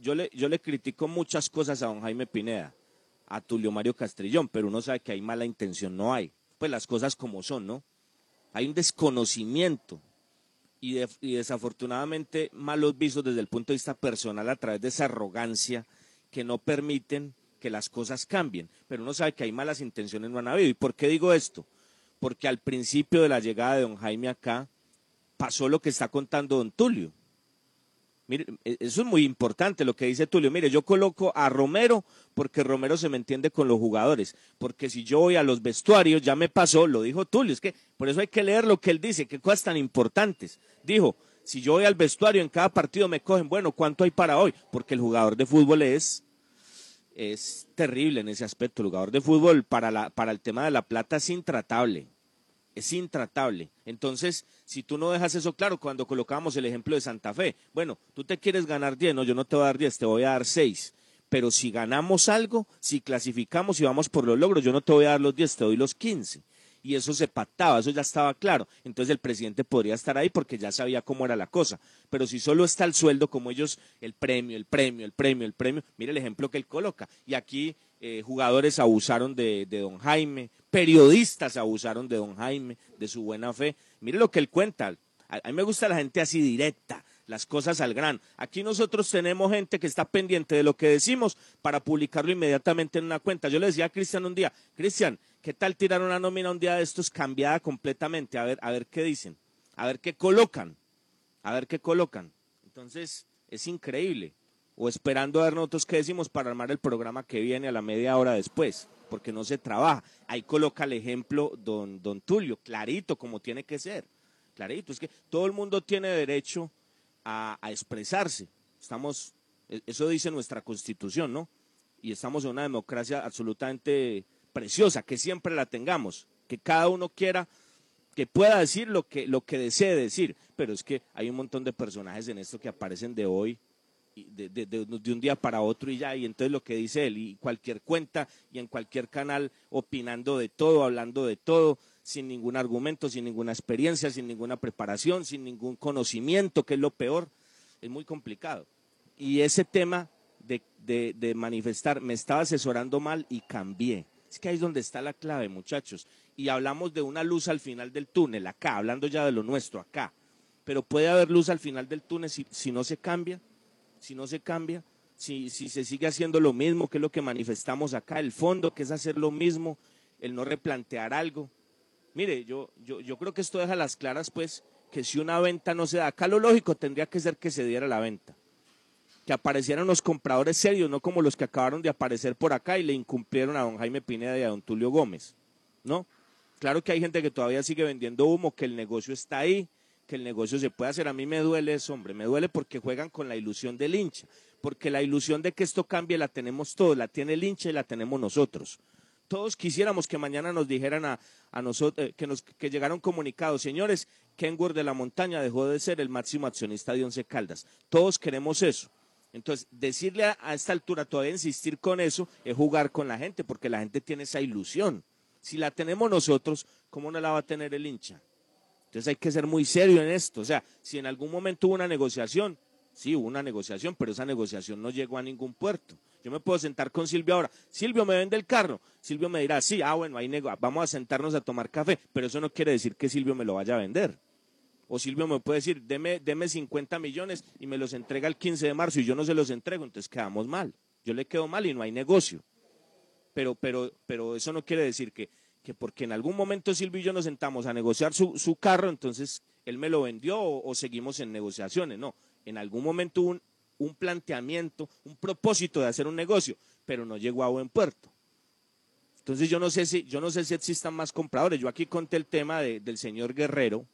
yo le, yo le critico muchas cosas a don Jaime Pineda, a Tulio Mario Castrillón, pero uno sabe que hay mala intención, no hay. Pues las cosas como son, ¿no? Hay un desconocimiento y, de- y desafortunadamente malos visos desde el punto de vista personal a través de esa arrogancia que no permiten que las cosas cambien. Pero uno sabe que hay malas intenciones, no han habido. ¿Y por qué digo esto? Porque al principio de la llegada de don Jaime acá pasó lo que está contando don Tulio. Mire, e- eso es muy importante lo que dice Tulio. Mire, yo coloco a Romero porque Romero se me entiende con los jugadores. Porque si yo voy a los vestuarios, ya me pasó, lo dijo Tulio. Es que por eso hay que leer lo que él dice, qué cosas tan importantes. Dijo, si yo voy al vestuario, en cada partido me cogen, bueno, ¿cuánto hay para hoy? Porque el jugador de fútbol es, es terrible en ese aspecto. El jugador de fútbol para, la, para el tema de la plata es intratable es intratable. Entonces, si tú no dejas eso claro, cuando colocamos el ejemplo de Santa Fe, bueno, tú te quieres ganar 10, no, yo no te voy a dar 10, te voy a dar 6. Pero si ganamos algo, si clasificamos y vamos por los logros, yo no te voy a dar los 10, te doy los 15. Y eso se pactaba, eso ya estaba claro. Entonces el presidente podría estar ahí porque ya sabía cómo era la cosa. Pero si solo está el sueldo, como ellos, el premio, el premio, el premio, el premio, mire el ejemplo que él coloca. Y aquí eh, jugadores abusaron de, don Jaime, periodistas abusaron de don Jaime, de su buena fe. Mire lo que él cuenta. A, a mí me gusta la gente así directa, las cosas al gran. Aquí nosotros tenemos gente que está pendiente de lo que decimos para publicarlo inmediatamente en una cuenta. Yo le decía a Cristian un día, Cristian, ¿qué tal tirar una nómina un día de estos cambiada completamente? A ver, a ver qué dicen, a ver qué colocan, a ver qué colocan. Entonces, es increíble. O esperando a ver nosotros qué decimos para armar el programa que viene a la media hora después, porque no se trabaja. Ahí coloca el ejemplo don, don Tulio, clarito como tiene que ser. Clarito, es que todo el mundo tiene derecho a, a expresarse. Estamos, e- eso dice nuestra constitución, ¿no? Y estamos en una democracia absolutamente preciosa, que siempre la tengamos, que cada uno quiera que pueda decir lo que, lo que desee decir, pero es que hay un montón de personajes en esto que aparecen de hoy, de, de- un día para otro y ya, y entonces lo que dice él, y cualquier cuenta y en cualquier canal opinando de todo, hablando de todo, sin ningún argumento, sin ninguna experiencia, sin ninguna preparación, sin ningún conocimiento, que es lo peor, es muy complicado. Y ese tema de, de- de manifestar, me estaba asesorando mal y cambié. Es que ahí es donde está la clave, muchachos. Y hablamos de una luz al final del túnel, acá, hablando ya de lo nuestro, acá. Pero puede haber luz al final del túnel si, si no se cambia, si no se cambia, si, si se sigue haciendo lo mismo, que es lo que manifestamos acá, el fondo, que es hacer lo mismo, el no replantear algo. Mire, yo, yo, yo creo que esto deja las claras, pues, que si una venta no se da, acá lo lógico tendría que ser que se diera la venta que aparecieran los compradores serios, no como los que acabaron de aparecer por acá y le incumplieron a don Jaime Pineda y a don Tulio Gómez, ¿no? Claro que hay gente que todavía sigue vendiendo humo, que el negocio está ahí, que el negocio se puede hacer. A mí me duele eso, hombre, me duele porque juegan con la ilusión del hincha, porque la ilusión de que esto cambie la tenemos todos, la tiene el hincha y la tenemos nosotros. Todos quisiéramos que mañana nos dijeran a, a nosotros, que, nos, que llegara un comunicado, señores, Kenworth de la Montaña dejó de ser el máximo accionista de Once Caldas. Todos queremos eso. Entonces, decirle a esta altura, todavía insistir con eso, es jugar con la gente, porque la gente tiene esa ilusión. Si la tenemos nosotros, ¿cómo no la va a tener el hincha? Entonces hay que ser muy serio en esto. O sea, si en algún momento hubo una negociación, sí, hubo una negociación, pero esa negociación no llegó a ningún puerto. Yo me puedo sentar con Silvio ahora. Silvio me vende el carro. Silvio me dirá, sí, ah, bueno, ahí nego- vamos a sentarnos a tomar café, pero eso no quiere decir que Silvio me lo vaya a vender. O Silvio me puede decir, deme, deme 50 millones y me los entrega el 15 de marzo y yo no se los entrego, entonces quedamos mal. Yo le quedo mal y no hay negocio. Pero, pero, pero eso no quiere decir que, que porque en algún momento Silvio y yo nos sentamos a negociar su, carro, entonces él me lo vendió o, seguimos en negociaciones. No, en algún momento hubo un, un planteamiento, un propósito de hacer un negocio, pero no llegó a buen puerto. Entonces yo no sé si, yo no sé si existan más compradores. Yo aquí conté el tema de- del señor Guerrero,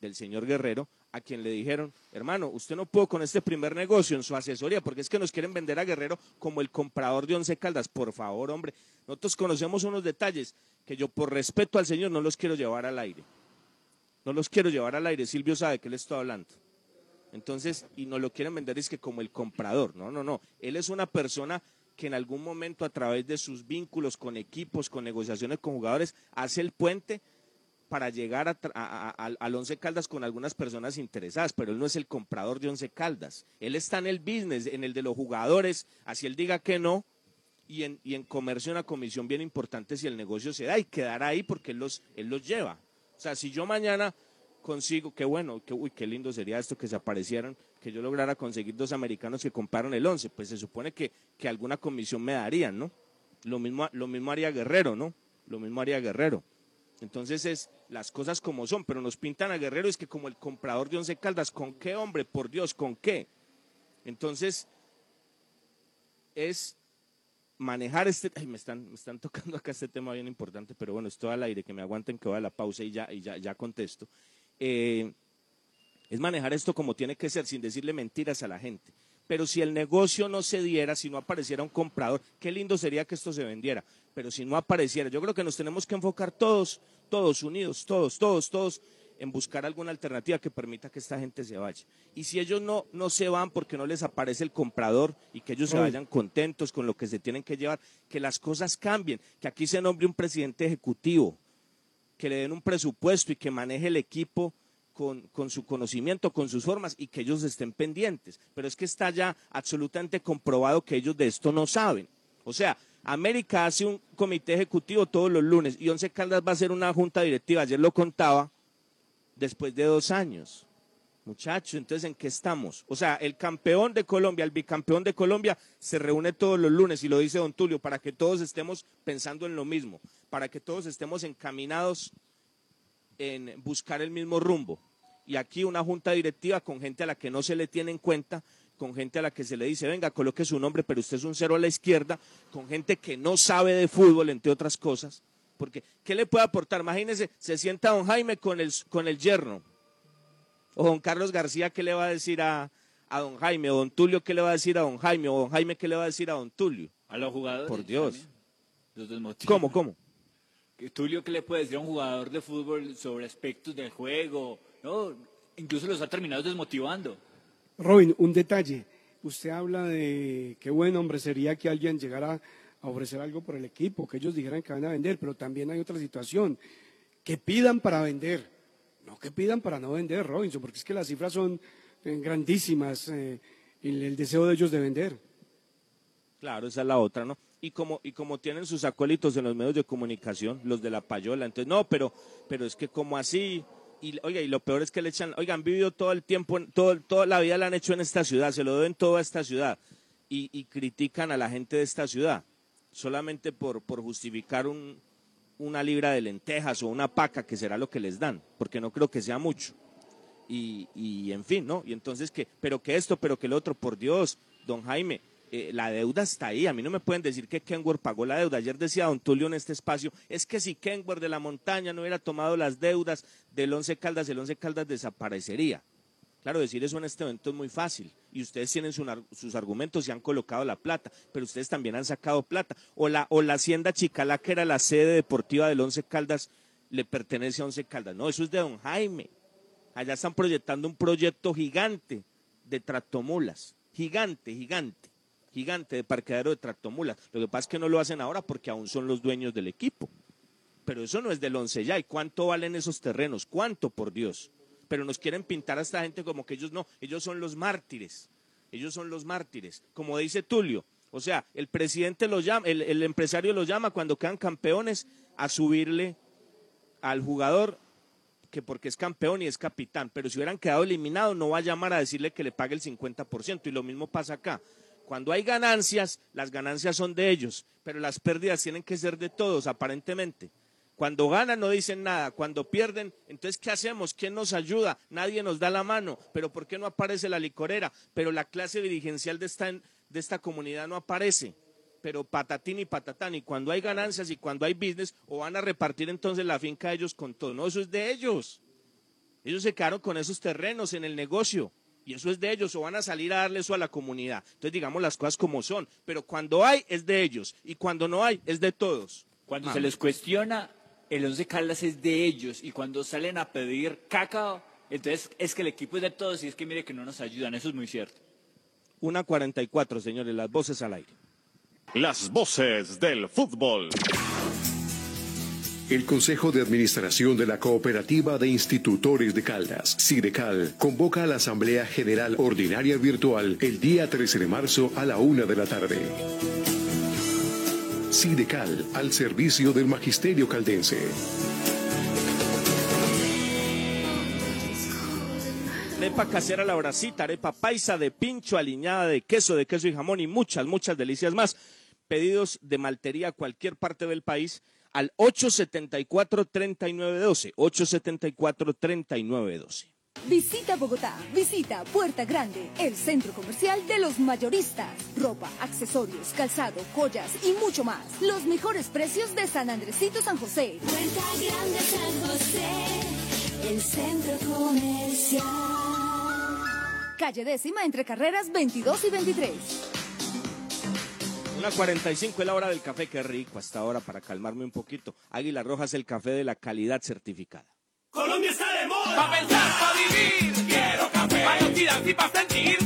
del señor Guerrero, a quien le dijeron, hermano, usted no pudo con este primer negocio en su asesoría, porque es que nos quieren vender a Guerrero como el comprador de Once Caldas. Por favor, hombre, nosotros conocemos unos detalles que yo por respeto al señor no los quiero llevar al aire. No los quiero llevar al aire. Silvio sabe que le estoy hablando. Entonces, y nos lo quieren vender es que como el comprador. No, no, no. Él es una persona que en algún momento a través de sus vínculos con equipos, con negociaciones con jugadores, hace el puente para llegar a a- al Once Caldas con algunas personas interesadas, pero él no es el comprador de Once Caldas. Él está en el business, en el de los jugadores, así él diga que no, y en, y en comercio una comisión bien importante si el negocio se da y quedará ahí porque él los, él los lleva. O sea, si yo mañana consigo, qué bueno, qué, uy, qué lindo sería esto que se aparecieran, que yo lograra conseguir dos americanos que compraron el 11, pues se supone que, que alguna comisión me darían, ¿no? Lo mismo, lo mismo haría Guerrero, ¿no? Lo mismo haría Guerrero. Entonces es las cosas como son, pero nos pintan a Guerrero es que como el comprador de Once Caldas, ¿con qué hombre? Por Dios, ¿con qué? Entonces es manejar este, me están, me están tocando acá este tema bien importante, pero bueno, estoy al aire, que me aguanten que voy a la pausa y ya, y ya, ya contesto. Eh, es manejar esto como tiene que ser, sin decirle mentiras a la gente. Pero si el negocio no se diera, si no apareciera un comprador, qué lindo sería que esto se vendiera. Pero si no apareciera, yo creo que nos tenemos que enfocar todos, todos unidos, todos, todos, todos, en buscar alguna alternativa que permita que esta gente se vaya. Y si ellos no, no se van porque no les aparece el comprador y que ellos se vayan contentos con lo que se tienen que llevar, que las cosas cambien, que aquí se nombre un presidente ejecutivo, que le den un presupuesto y que maneje el equipo con, con su conocimiento, con sus formas y que ellos estén pendientes. Pero es que está ya absolutamente comprobado que ellos de esto no saben. O sea, América hace un comité ejecutivo todos los lunes y Once Caldas va a hacer una junta directiva. Ayer lo contaba después de dos años. Muchachos, entonces, ¿en qué estamos? O sea, el campeón de Colombia, el bicampeón de Colombia, se reúne todos los lunes, y lo dice don Tulio, para que todos estemos pensando en lo mismo, para que todos estemos encaminados en buscar el mismo rumbo. Y aquí una junta directiva con gente a la que no se le tiene en cuenta, con gente a la que se le dice, venga, coloque su nombre, pero usted es un cero a la izquierda, con gente que no sabe de fútbol, entre otras cosas. Porque, ¿qué le puede aportar? Imagínese, se sienta don Jaime con el, con el yerno. O don Carlos García, ¿qué le va a decir a, a don Jaime? O don Tulio, ¿qué le va a decir a don Jaime? O don Jaime, ¿qué le va a decir a don Tulio? A los jugadores. Por Dios. Los. ¿Cómo, cómo? Tulio, ¿qué le puede decir a un jugador de fútbol sobre aspectos del juego? No, incluso los ha terminado desmotivando. Robin, un detalle. Usted habla de qué buen hombre sería que alguien llegara ofrecer algo por el equipo, que ellos dijeran que van a vender, pero también hay otra situación, que pidan para vender, no que pidan para no vender, Robinson, porque es que las cifras son eh, grandísimas eh, el deseo de ellos de vender. Claro, esa es la otra, ¿no? Y como, y como tienen sus acólitos en los medios de comunicación, los de la payola, entonces, no, pero, pero es que como así, y oiga, y lo peor es que le echan, oigan, han vivido todo el tiempo, todo, toda la vida la han hecho en esta ciudad, se lo deben toda esta ciudad, y critican a la gente de esta ciudad, solamente por, por justificar un, una libra de lentejas o una paca, que será lo que les dan, porque no creo que sea mucho. Y, y en fin, ¿no? Y entonces que, pero que esto, pero que el otro, por Dios, don Jaime, eh, la deuda está ahí. A mí no me pueden decir que Kenworth pagó la deuda. Ayer decía don Tulio en este espacio, es que si Kenworth de la montaña no hubiera tomado las deudas del Once Caldas, el Once Caldas desaparecería. Claro, decir eso en este evento es muy fácil. Y ustedes tienen su- sus argumentos y han colocado la plata, pero ustedes también han sacado plata. O la, o la Hacienda Chicalá, que era la sede deportiva del Once Caldas, le pertenece a Once Caldas. No, eso es de don Jaime. Allá están proyectando un proyecto gigante de tractomulas. Gigante, gigante. Gigante de parqueadero de tractomulas. Lo que pasa es que no lo hacen ahora porque aún son los dueños del equipo. Pero eso no es del once ya. ¿Y cuánto valen esos terrenos? ¿Cuánto, por Dios? Pero nos quieren pintar a esta gente como que ellos no. Ellos son los mártires. Ellos son los mártires. Como dice Tulio. O sea, el presidente los llama, el, el empresario los llama cuando quedan campeones a subirle al jugador que porque es campeón y es capitán, pero si hubieran quedado eliminados no va a llamar a decirle que le pague el 50% y lo mismo pasa acá. Cuando hay ganancias, las ganancias son de ellos, pero las pérdidas tienen que ser de todos, aparentemente. Cuando ganan no dicen nada, cuando pierden, entonces ¿qué hacemos? ¿Quién nos ayuda? Nadie nos da la mano, pero ¿por qué no aparece la licorera? Pero la clase dirigencial de esta, de esta comunidad no aparece. Pero patatín y patatán, y cuando hay ganancias y cuando hay business, o van a repartir entonces la finca ellos con todo. No, eso es de ellos. Ellos se quedaron con esos terrenos en el negocio y eso es de ellos o van a salir a darle eso a la comunidad. Entonces digamos las cosas como son, pero cuando hay es de ellos y cuando no hay es de todos. Cuando se les cuestiona, el Once Caldas es de ellos y cuando salen a pedir caca, entonces es que el equipo es de todos y es que mire que no nos ayudan, eso es muy cierto. Una 44, señores, las voces al aire. Las voces del fútbol. El Consejo de Administración de la Cooperativa de Institutores de Caldas, Sidecal, convoca a la Asamblea General Ordinaria Virtual el día 13 de marzo a la una de la tarde. Sidecal, al servicio del Magisterio Caldense. Arepa casera la bracita, arepa paisa de pincho, aliñada de queso, de queso y jamón y muchas, muchas delicias más. Pedidos de maltería a cualquier parte del país al 874-3912. 874-3912. Visita Bogotá, visita Puerta Grande, el centro comercial de los mayoristas. Ropa, accesorios, calzado, joyas y mucho más. Los mejores precios de San Andresito San José. Puerta Grande San José, el centro comercial. Calle décima entre carreras 22 y 23. Una 45 es la hora del café, qué rico hasta ahora para calmarme un poquito. Águila Roja es el café de la calidad certificada. Colombia está. Pa' pensar, pa' vivir. Quiero café. Pa' y pa' sentir.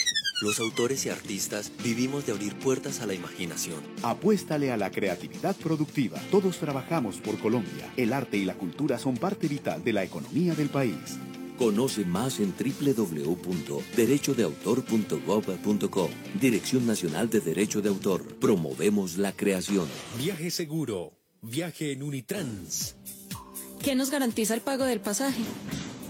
Los autores y artistas vivimos de abrir puertas a la imaginación. Apuéstale a la creatividad productiva. Todos trabajamos por Colombia. El arte y la cultura son parte vital de la economía del país. Conoce más en www.derechodeautor.gov.co. Dirección Nacional de Derecho de Autor. Promovemos la creación. Viaje seguro. Viaje en Unitrans. ¿Qué nos garantiza el pago del pasaje?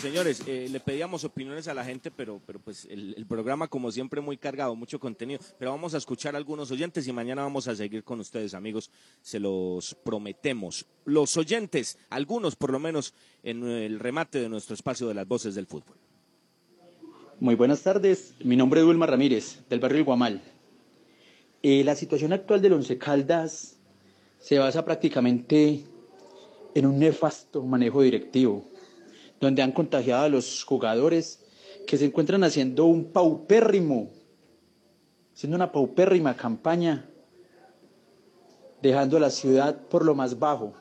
Señores, eh, le pedíamos opiniones a la gente, pero, pero pues el, el programa, como siempre, muy cargado, mucho contenido. Pero vamos a escuchar a algunos oyentes y mañana vamos a seguir con ustedes, amigos. Se los prometemos. Los oyentes, algunos por lo menos, en el remate de nuestro espacio de las voces del fútbol. Muy buenas tardes, mi nombre es Wilma Ramírez, del barrio El Guamal. Eh, la situación actual del Once Caldas se basa prácticamente en un nefasto manejo directivo, donde han contagiado a los jugadores que se encuentran haciendo un paupérrimo, haciendo una paupérrima campaña, dejando la ciudad por lo más bajo.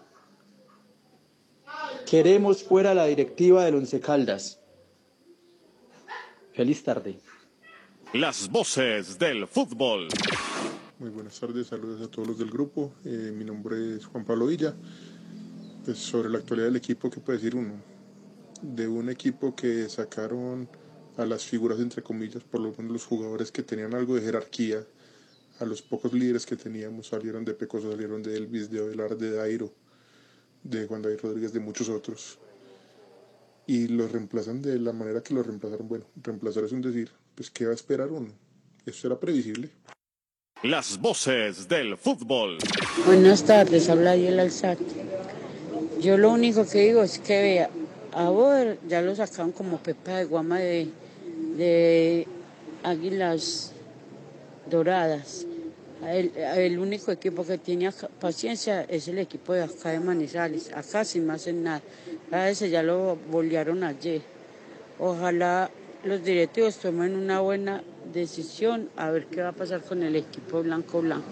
Queremos fuera la directiva del Once Caldas. Feliz tarde. Las voces del fútbol. Muy buenas tardes, saludos a todos los del grupo. Eh, mi nombre es Juan Pablo Villa. Pues sobre la actualidad del equipo, ¿qué puede decir uno? De un equipo que sacaron a las figuras, entre comillas, por lo menos los jugadores que tenían algo de jerarquía, a los pocos líderes que teníamos, salieron de Pecoso, salieron de Elvis, de Ovelar, de Dairo, de Juan David Rodríguez, de muchos otros. Y los reemplazan de la manera que los reemplazaron. Bueno, reemplazar es un decir, pues ¿qué va a esperar uno? Eso era previsible. Las voces del fútbol. Buenas tardes, habla Yel Alzate. Yo lo único que digo es que vea, a Boder ya lo sacaron como pepa de guama de, de águilas doradas. El, el único equipo que tiene paciencia es el equipo de acá de Manizales. Acá sí no hacen nada. A ese ya lo bolearon ayer. Ojalá los directivos tomen una buena decisión a ver qué va a pasar con el equipo blanco blanco.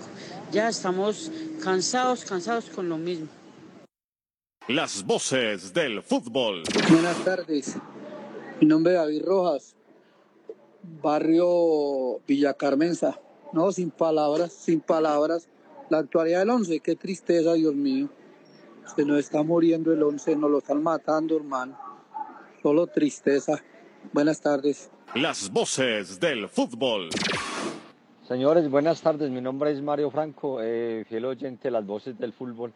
Ya estamos cansados, cansados con lo mismo. Las voces del fútbol. Buenas tardes. Mi nombre es David Rojas, barrio Villa Carmenza. No, sin palabras, sin palabras. La actualidad del once, qué tristeza, Dios mío. Se nos está muriendo el once, nos lo están matando, hermano. Solo tristeza. Buenas tardes. Las voces del fútbol. Señores, buenas tardes. Mi nombre es Mario Franco, eh, fiel oyente de las voces del fútbol.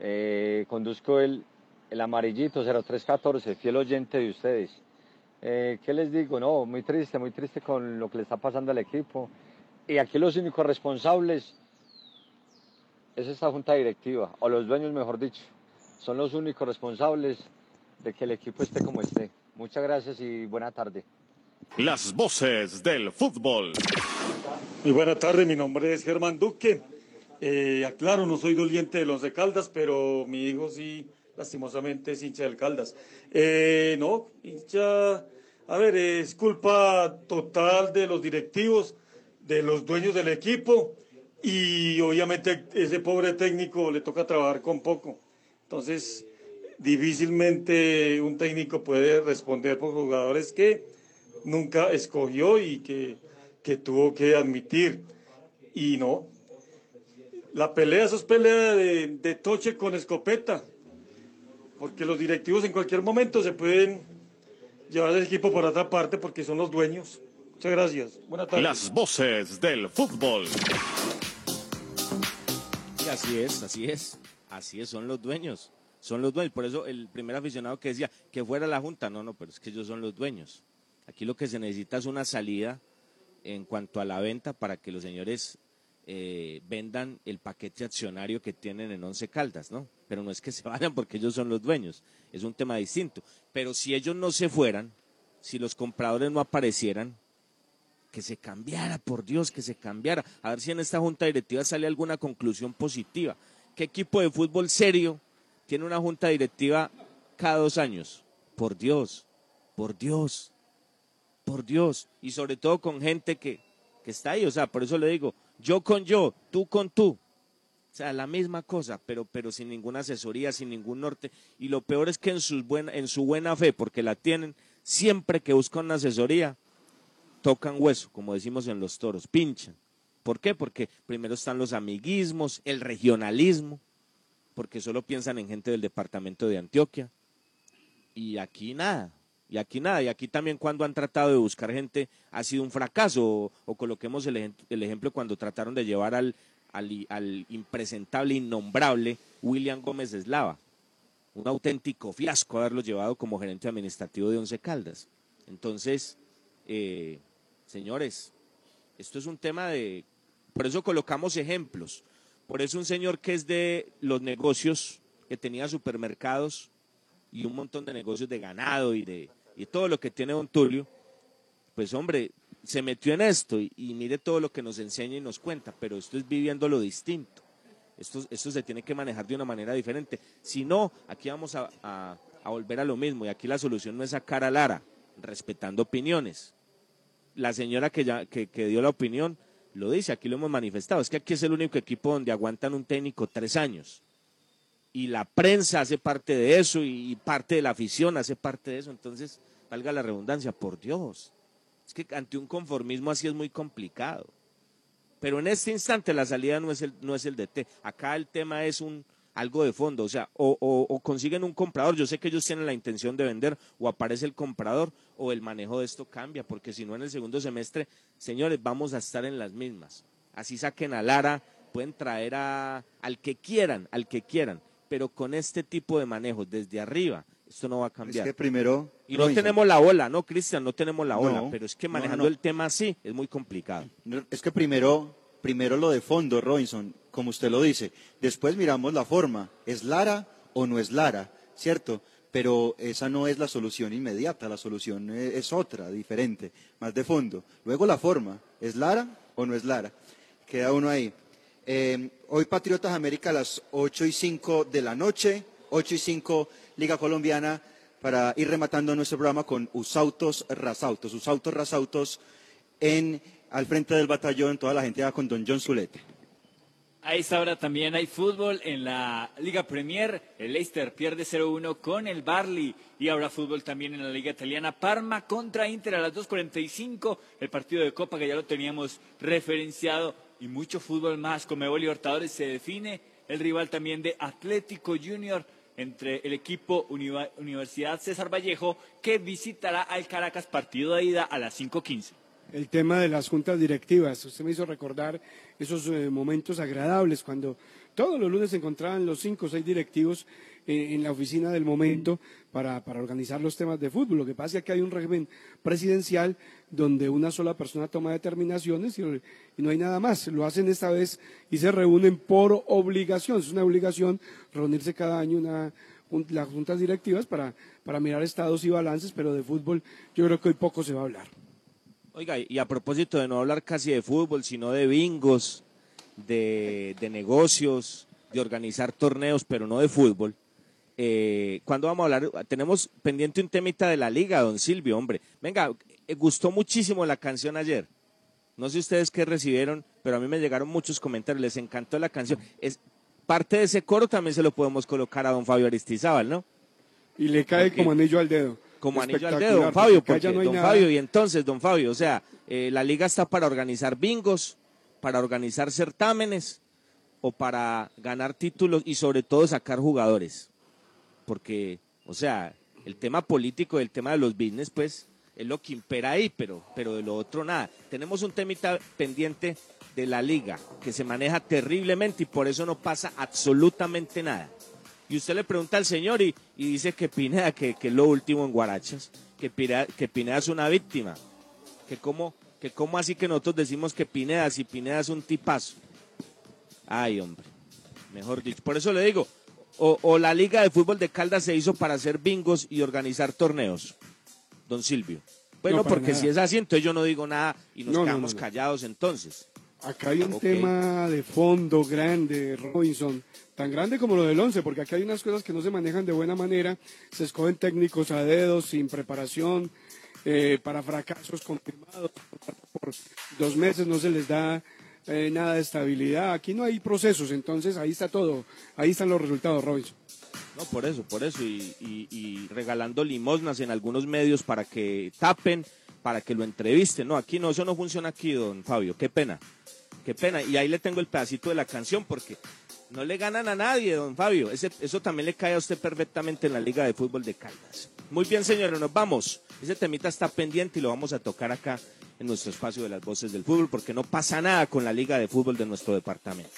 Eh, conduzco el, el amarillito 0314, fiel oyente de ustedes. Eh, ¿Qué les digo? No, muy triste, muy triste con lo que le está pasando al equipo. Y aquí los únicos responsables es esta junta directiva, o los dueños, mejor dicho. Son los únicos responsables de que el equipo esté como esté. Muchas gracias y buena tarde. Las voces del fútbol. Muy buena tarde, mi nombre es Germán Duque. Eh, aclaro, no soy doliente de los de Caldas, pero mi hijo sí, lastimosamente, es hincha del Caldas. Eh, no, hincha, a ver, es culpa total de los directivos, de los dueños del equipo y obviamente ese pobre técnico le toca trabajar con poco. Entonces, difícilmente un técnico puede responder por jugadores que nunca escogió y que, que tuvo que admitir. Y no, la pelea, eso es pelea de, de toche con escopeta, porque los directivos en cualquier momento se pueden llevar el equipo por otra parte porque son los dueños. Muchas gracias. Buenas tardes. Las voces del fútbol. Y así es, así es. Así es, son los dueños. Son los dueños. Por eso el primer aficionado que decía que fuera la Junta, no, no, pero es que ellos son los dueños. Aquí lo que se necesita es una salida en cuanto a la venta para que los señores eh, vendan el paquete accionario que tienen en Once Caldas, ¿no? Pero no es que se vayan porque ellos son los dueños, es un tema distinto. Pero si ellos no se fueran, si los compradores no aparecieran, que se cambiara, por Dios, que se cambiara. A ver si en esta junta directiva sale alguna conclusión positiva. ¿Qué equipo de fútbol serio tiene una junta directiva cada dos años? Por Dios, por Dios, por Dios. Y sobre todo con gente que, que está ahí. O sea, por eso le digo, yo con yo, tú con tú. O sea, la misma cosa, pero, pero sin ninguna asesoría, sin ningún norte. Y lo peor es que en, sus buena, en su buena fe, porque la tienen, siempre que buscan una asesoría, tocan hueso, como decimos en los toros, pinchan. ¿Por qué? Porque primero están los amiguismos, el regionalismo, porque solo piensan en gente del departamento de Antioquia. Y aquí nada, y aquí nada, y aquí también cuando han tratado de buscar gente ha sido un fracaso, o, coloquemos el, el ejemplo cuando trataron de llevar al, al, al impresentable, innombrable William Gómez Eslava. Un auténtico fiasco haberlo llevado como gerente administrativo de Once Caldas. Entonces, eh, señores, esto es un tema de... Por eso colocamos ejemplos. Por eso un señor que es de los negocios, que tenía supermercados y un montón de negocios de ganado y de y todo lo que tiene don Tulio, pues hombre, se metió en esto y, mire todo lo que nos enseña y nos cuenta, pero esto es viviendo lo distinto. Esto, esto se tiene que manejar de una manera diferente. Si no, aquí vamos a, a- volver a lo mismo y aquí la solución no es sacar a Lara, respetando opiniones. La señora que, ya, que dio la opinión lo dice, aquí lo hemos manifestado, es que aquí es el único equipo donde aguantan un técnico tres años. y la prensa hace parte de eso y parte de la afición hace parte de eso. Entonces, valga la redundancia, por Dios. Es que ante un conformismo así es muy complicado. Pero en este instante la salida no es el, no es el DT. Acá el tema es un algo de fondo, o sea, o, o- o consiguen un comprador, yo sé que ellos tienen la intención de vender, o aparece el comprador, o el manejo de esto cambia, porque si no en el segundo semestre, señores, vamos a estar en las mismas. Así saquen a Lara, pueden traer a, al que quieran, al que quieran, pero con este tipo de manejo desde arriba, esto no va a cambiar. que primero, Y no Robinson. tenemos la ola, no, Cristian, no tenemos la ola, No, pero es que no, manejando no. el tema así es muy complicado. Es que primero, primero lo de fondo, Robinson, como usted lo dice. Después miramos la forma. ¿Es Lara o no es Lara? ¿Cierto? Pero esa no es la solución inmediata, la solución e- es otra, diferente, más de fondo. Luego la forma. ¿Es Lara o no es Lara? Queda uno ahí. Eh, hoy Patriotas América a las 8 y 5 de la noche, 8 y 5 Liga Colombiana, para ir rematando nuestro programa con Usautos Rasautos. Usautos Rasautos en, al frente del batallón, toda la gente va con Don John Zulete. A esta hora también hay fútbol en la Liga Premier. El Leicester pierde 0-1 con el Barley. Y habrá fútbol también en la Liga Italiana. Parma contra Inter a las 2.45. El partido de Copa que ya lo teníamos referenciado. Y mucho fútbol más. Comebol Libertadores se define. El rival también de Atlético Junior entre el equipo Universidad César Vallejo que visitará al Caracas partido de ida a las 5.15. el tema de las juntas directivas. Usted me hizo recordar esos eh, momentos agradables cuando todos los lunes se encontraban los cinco o seis directivos eh, en la oficina del momento para, para organizar los temas de fútbol. Lo que pasa es que hay un régimen presidencial donde una sola persona toma determinaciones y, y no hay nada más. Lo hacen esta vez y se reúnen por obligación. Es una obligación reunirse cada año una, un- las juntas directivas para, para mirar estados y balances, pero de fútbol yo creo que hoy poco se va a hablar. Oiga, y a propósito de no hablar casi de fútbol, sino de bingos, de, de negocios, de organizar torneos, pero no de fútbol. Eh, ¿Cuándo vamos a hablar? Tenemos pendiente un temita de la liga, don Silvio, hombre. Venga, eh, gustó muchísimo la canción ayer. No sé ustedes qué recibieron, pero a mí me llegaron muchos comentarios, les encantó la canción. Es, parte de ese coro también se lo podemos colocar a don Fabio Aristizábal, ¿no? Y le cae Porque- como anillo al dedo. como anillo al dedo, don Fabio, porque no don nada. Fabio, y entonces, don Fabio, o sea, eh, la liga está para organizar bingos, para organizar certámenes o para ganar títulos y sobre todo sacar jugadores. Porque, o sea, el tema político, el tema de los business, pues, es lo que impera ahí, pero, pero de lo otro nada. Tenemos un temita pendiente de la liga que se maneja terriblemente y por eso no pasa absolutamente nada. Y usted le pregunta al señor y, y dice que Pineda, que, que es lo último en Guarachas, que Pineda, que Pineda es una víctima, que cómo, que cómo así que nosotros decimos que Pineda, si Pineda es un tipazo. Ay, hombre, mejor dicho. Por eso le digo, o, o la Liga de Fútbol de Caldas se hizo para hacer bingos y organizar torneos, don Silvio. Bueno, No, porque nada. si es así, entonces yo no digo nada y nos No, quedamos no, callados entonces. Acá hay un tema de fondo grande, Robinson, tan grande como lo del 11, porque acá hay unas cosas que no se manejan de buena manera, se escogen técnicos a dedos, sin preparación, eh, para fracasos confirmados, por dos meses no se les da eh, nada de estabilidad, aquí no hay procesos, entonces ahí está todo, ahí están los resultados, Robinson. No, por eso, por eso, y, regalando limosnas en algunos medios para que tapen, para que lo entrevisten. No, aquí no, eso no funciona aquí, don Fabio, qué pena, qué pena. Y ahí le tengo el pedacito de la canción porque no le ganan a nadie, don Fabio. Ese- eso también le cae a usted perfectamente en la Liga de Fútbol de Caldas. Muy bien, señores, nos vamos. Ese temita está pendiente y lo vamos a tocar acá en nuestro espacio de las voces del fútbol porque no pasa nada con la Liga de Fútbol de nuestro departamento.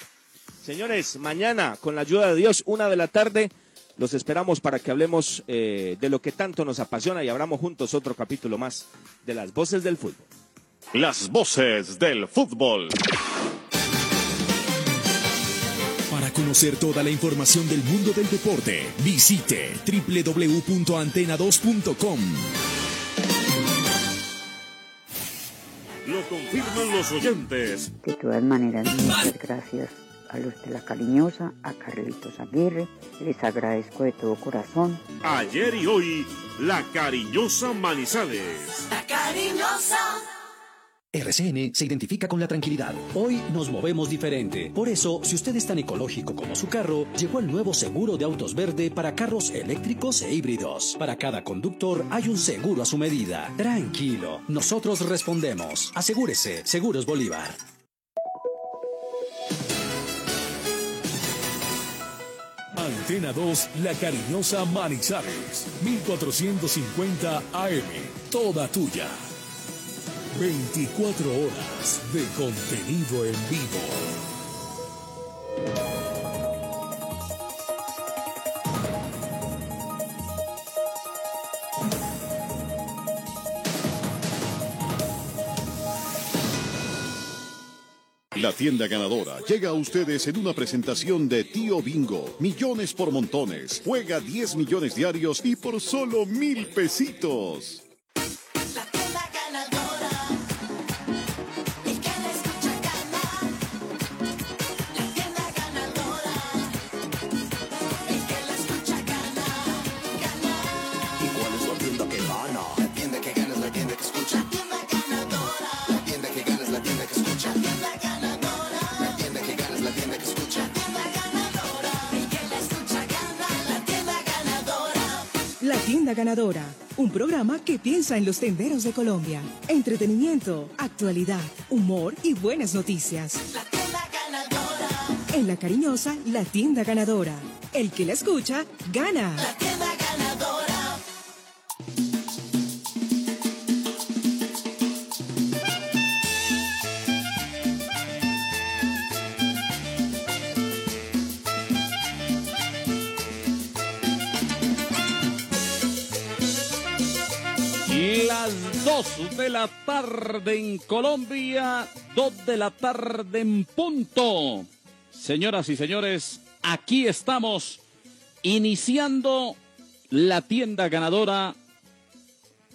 Señores, mañana, con la ayuda de Dios, una de la tarde, los esperamos para que hablemos eh, de lo que tanto nos apasiona y abramos juntos otro capítulo más de las voces del fútbol. Las voces del fútbol. Para conocer toda la información del mundo del deporte, visite www.antena2.com. Lo confirman los oyentes. De todas maneras, muchas gracias a los de la cariñosa, a Carlitos Aguirre. Les agradezco de todo corazón. Ayer y hoy, la cariñosa Manizales. La cariñosa. RCN se identifica con la tranquilidad. Hoy nos movemos diferente. Por eso, si usted es tan ecológico como su carro, llegó el nuevo seguro de autos verde para carros eléctricos e híbridos. Para cada conductor hay un seguro a su medida. Tranquilo, nosotros respondemos. Asegúrese, Seguros Bolívar. Antena 2, La Cariñosa Manizales, 1450 AM, toda tuya. 24 horas de contenido en vivo. La tienda ganadora llega a ustedes en una presentación de Tío Bingo. Millones por montones. Juega 10 millones diarios y por solo mil pesitos. Ganadora, un programa que piensa en los tenderos de Colombia. Entretenimiento, actualidad, humor y buenas noticias. La tienda ganadora. En La Cariñosa, La Tienda Ganadora. El que la escucha, gana. La tarde en Colombia, 2 de la tarde en punto. Señoras y señores, aquí estamos iniciando la tienda ganadora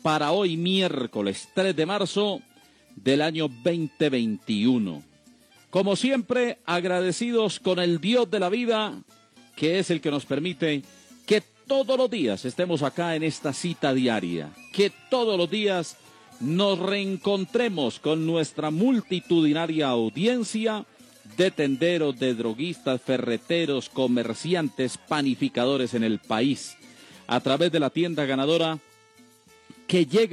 para hoy miércoles 3 de marzo del año 2021. Como siempre, agradecidos con el Dios de la vida, que es el que nos permite que todos los días estemos acá en esta cita diaria, que todos los días nos reencontremos con nuestra multitudinaria audiencia de tenderos, de droguistas, ferreteros, comerciantes, panificadores en el país, a través de la tienda ganadora que llega